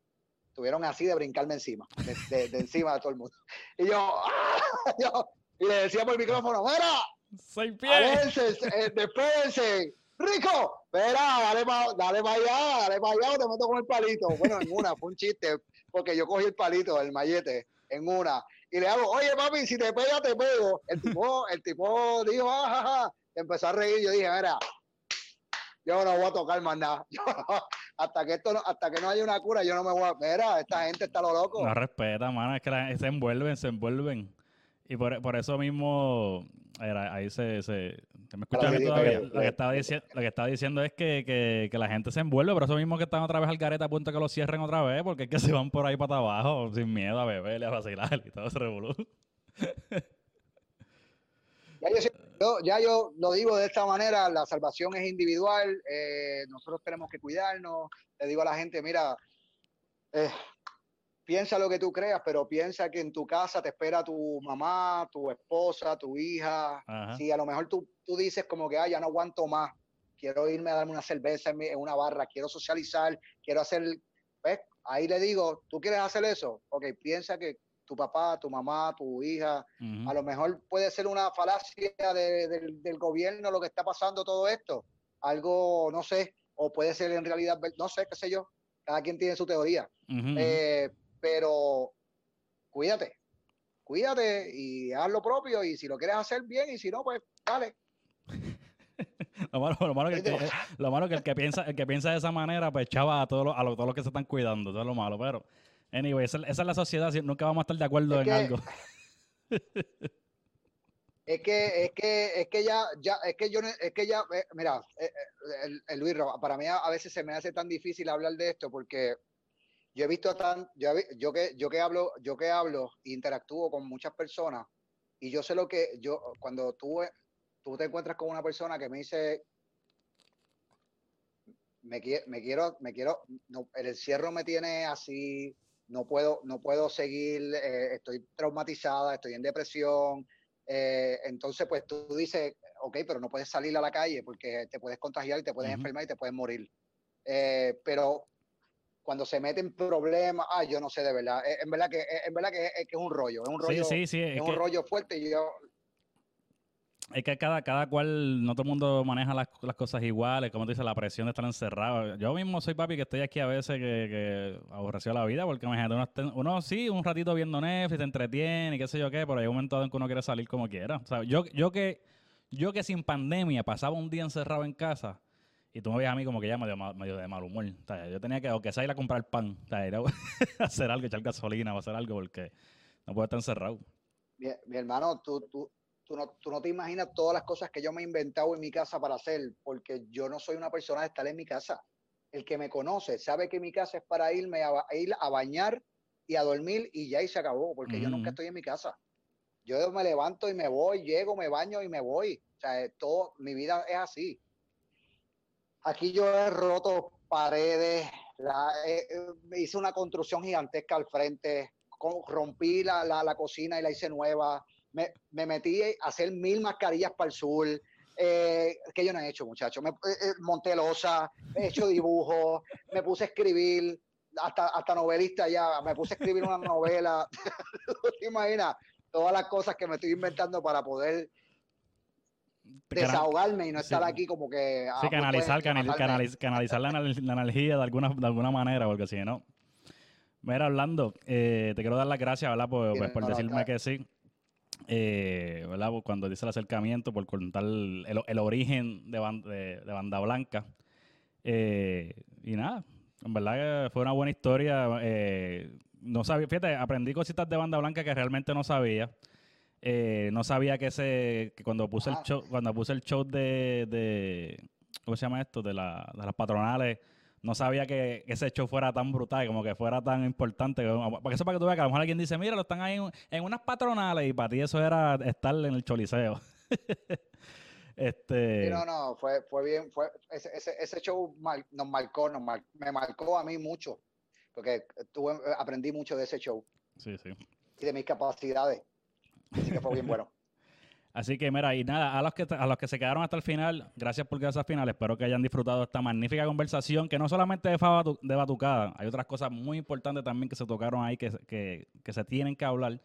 tuvieron así de brincarme encima, de, encima de todo el mundo. Y yo, ¡ah! yo y le decía por el micrófono, ¡Mira! ¡Seis pies! Eh, despédense! ¡Rico! Espera, dale para dale allá, dale para allá o te meto con el palito. Bueno, en una, fue un chiste, porque yo cogí el palito, el mallete, en una. Y le hago, oye papi, si te pega, te pego. El tipo, el tipo dijo, ah, Empezó a reír, yo dije, mira, yo no voy a tocar más nada. hasta que esto no, hasta que no haya una cura, yo no me voy a. Mira, esta gente está lo loco. No respeta, mano, es que se envuelven, se envuelven. Y por, por eso mismo, ahí se, se, me escucha todavía. Lo que, estaba diciendo, lo que estaba diciendo es que, que, que, la gente se envuelve, por eso mismo que están otra vez al gareta a punto de que lo cierren otra vez, porque es que se van por ahí para abajo sin miedo a beber, a vacilar y todo ese revolú. Ya yo, ya yo lo digo de esta manera, la salvación es individual, eh, nosotros tenemos que cuidarnos. Le digo a la gente, mira, eh, piensa lo que tú creas, pero piensa que en tu casa te espera tu mamá, tu esposa, tu hija. Si a lo mejor tú, tú dices como que, ah, ya no aguanto más, quiero irme a darme una cerveza en, en una barra, quiero socializar, quiero hacer, ¿ves? Ahí le digo, ¿tú quieres hacer eso? Ok, piensa que tu papá, tu mamá, tu hija, a lo mejor puede ser una falacia del gobierno lo que está pasando todo esto, algo, no sé, o puede ser en realidad, no sé, qué sé yo, cada quien tiene su teoría. Eh, pero cuídate, cuídate y haz lo propio y si lo quieres hacer bien y si no, pues dale. lo, malo, que, el, lo malo que el que piensa el que piensa de esa manera pues chava a todos los, a todos los que se están cuidando eso es lo malo pero anyway esa, es la sociedad nunca vamos a estar de acuerdo en algo es que es que es que ya ya es que yo es que ya eh, mira eh, eh, el, Luis para mí a veces se me hace tan difícil hablar de esto porque yo he visto tan, yo, yo, que, yo que hablo, yo que hablo, interactúo con muchas personas y yo sé lo que, yo, cuando tú, tú te encuentras con una persona que me dice, me, me quiero, me quiero, no, el encierro me tiene así, no puedo, no puedo seguir, eh, estoy traumatizada, estoy en depresión, eh, entonces pues tú dices, ok, pero no puedes salir a la calle porque te puedes contagiar y te puedes enfermar y te puedes morir. Eh, pero cuando se meten problemas, ah, yo no sé de verdad, en verdad que, en verdad que, es, que es un rollo, es un rollo, sí, sí, sí, es, un rollo fuerte y yo... Es que cada, cada cual, no todo el mundo maneja las, las cosas iguales, como te dice, la presión de estar encerrado. Yo mismo soy papi que estoy aquí a veces que, que aborreció la vida, porque imagínate, uno, uno sí, un ratito viendo Netflix, se entretiene y qué sé yo qué, pero hay un momento en que uno quiere salir como quiera. O sea, yo, yo que yo que sin pandemia pasaba un día encerrado en casa, y tú me veías a mí como que ya medio, medio de mal humor. yo tenía que, o que sea ir a comprar pan, ir a hacer algo, echar gasolina o hacer algo porque no puedo estar encerrado. Mi, mi hermano, tú, tú, tú, no, tú no te imaginas todas las cosas que yo me he inventado en mi casa para hacer, porque yo no soy una persona de estar en mi casa. El que me conoce sabe que mi casa es para irme a, ir a bañar y a dormir y ya y se acabó, porque yo nunca estoy en mi casa. Yo me levanto y me voy, llego, me baño y me voy. O sea, todo, mi vida es así. Aquí yo he roto paredes, eh, eh, hice una construcción gigantesca al frente, rompí la, la, cocina y la hice nueva, me, me, metí a hacer mil mascarillas para el sur, eh, que yo no he hecho, muchachos. Me, monté losa, he hecho dibujos, me puse a escribir, hasta, hasta novelista ya, me puse a escribir una novela. ¿Te imaginas? Todas las cosas que me estoy inventando para poder desahogarme y no estar aquí como que... Ah, sí, pues, canalizar, canalizar la, la, energía de alguna, de alguna manera, porque si no... Mira, hablando, eh, te quiero dar las gracias, ¿verdad? Por, pues, por decirme que sí. Eh, ¿verdad? Cuando dice el acercamiento, por contar el, el, origen de, de, Banda Blanca. Eh, y nada, en verdad fue una buena historia. no sabía, fíjate, aprendí cositas de Banda Blanca que realmente no sabía. Eh, no sabía que ese que cuando puse el ah. show cuando puse el show de, de ¿cómo se llama esto? De, la, de las patronales no sabía que, ese show fuera tan brutal, como que fuera tan importante. Porque eso para que tú veas que a lo mejor alguien dice, mira, lo están ahí en, unas patronales y para ti eso era estar en el choliseo. Este... no, no, fue, fue bien, fue, ese, ese, show nos marcó, nos me marcó a mí mucho, porque tuve, aprendí mucho de ese show. Sí, sí. Y de mis capacidades. Así que fue bien bueno. Así que mira, y nada, a los que a los que se quedaron hasta el final, gracias por al final. Espero que hayan disfrutado esta magnífica conversación, que no solamente de, de batucada, hay otras cosas muy importantes también que se tocaron ahí que, que, que se tienen que hablar.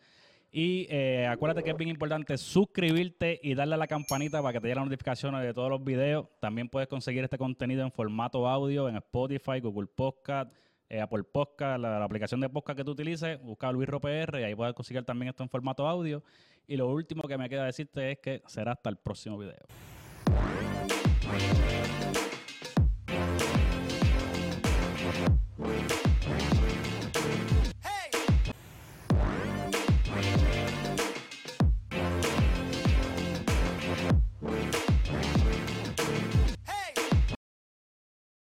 Y eh, acuérdate que es bien importante suscribirte y darle a la campanita para que te lleguen las notificaciones de todos los videos. También puedes conseguir este contenido en formato audio en Spotify, Google Podcast, eh, Apple Podcast, la, aplicación de podcast que tú utilices. Busca Luis PR y ahí puedes conseguir también esto en formato audio. Y lo último que me queda decirte es que será hasta el próximo video.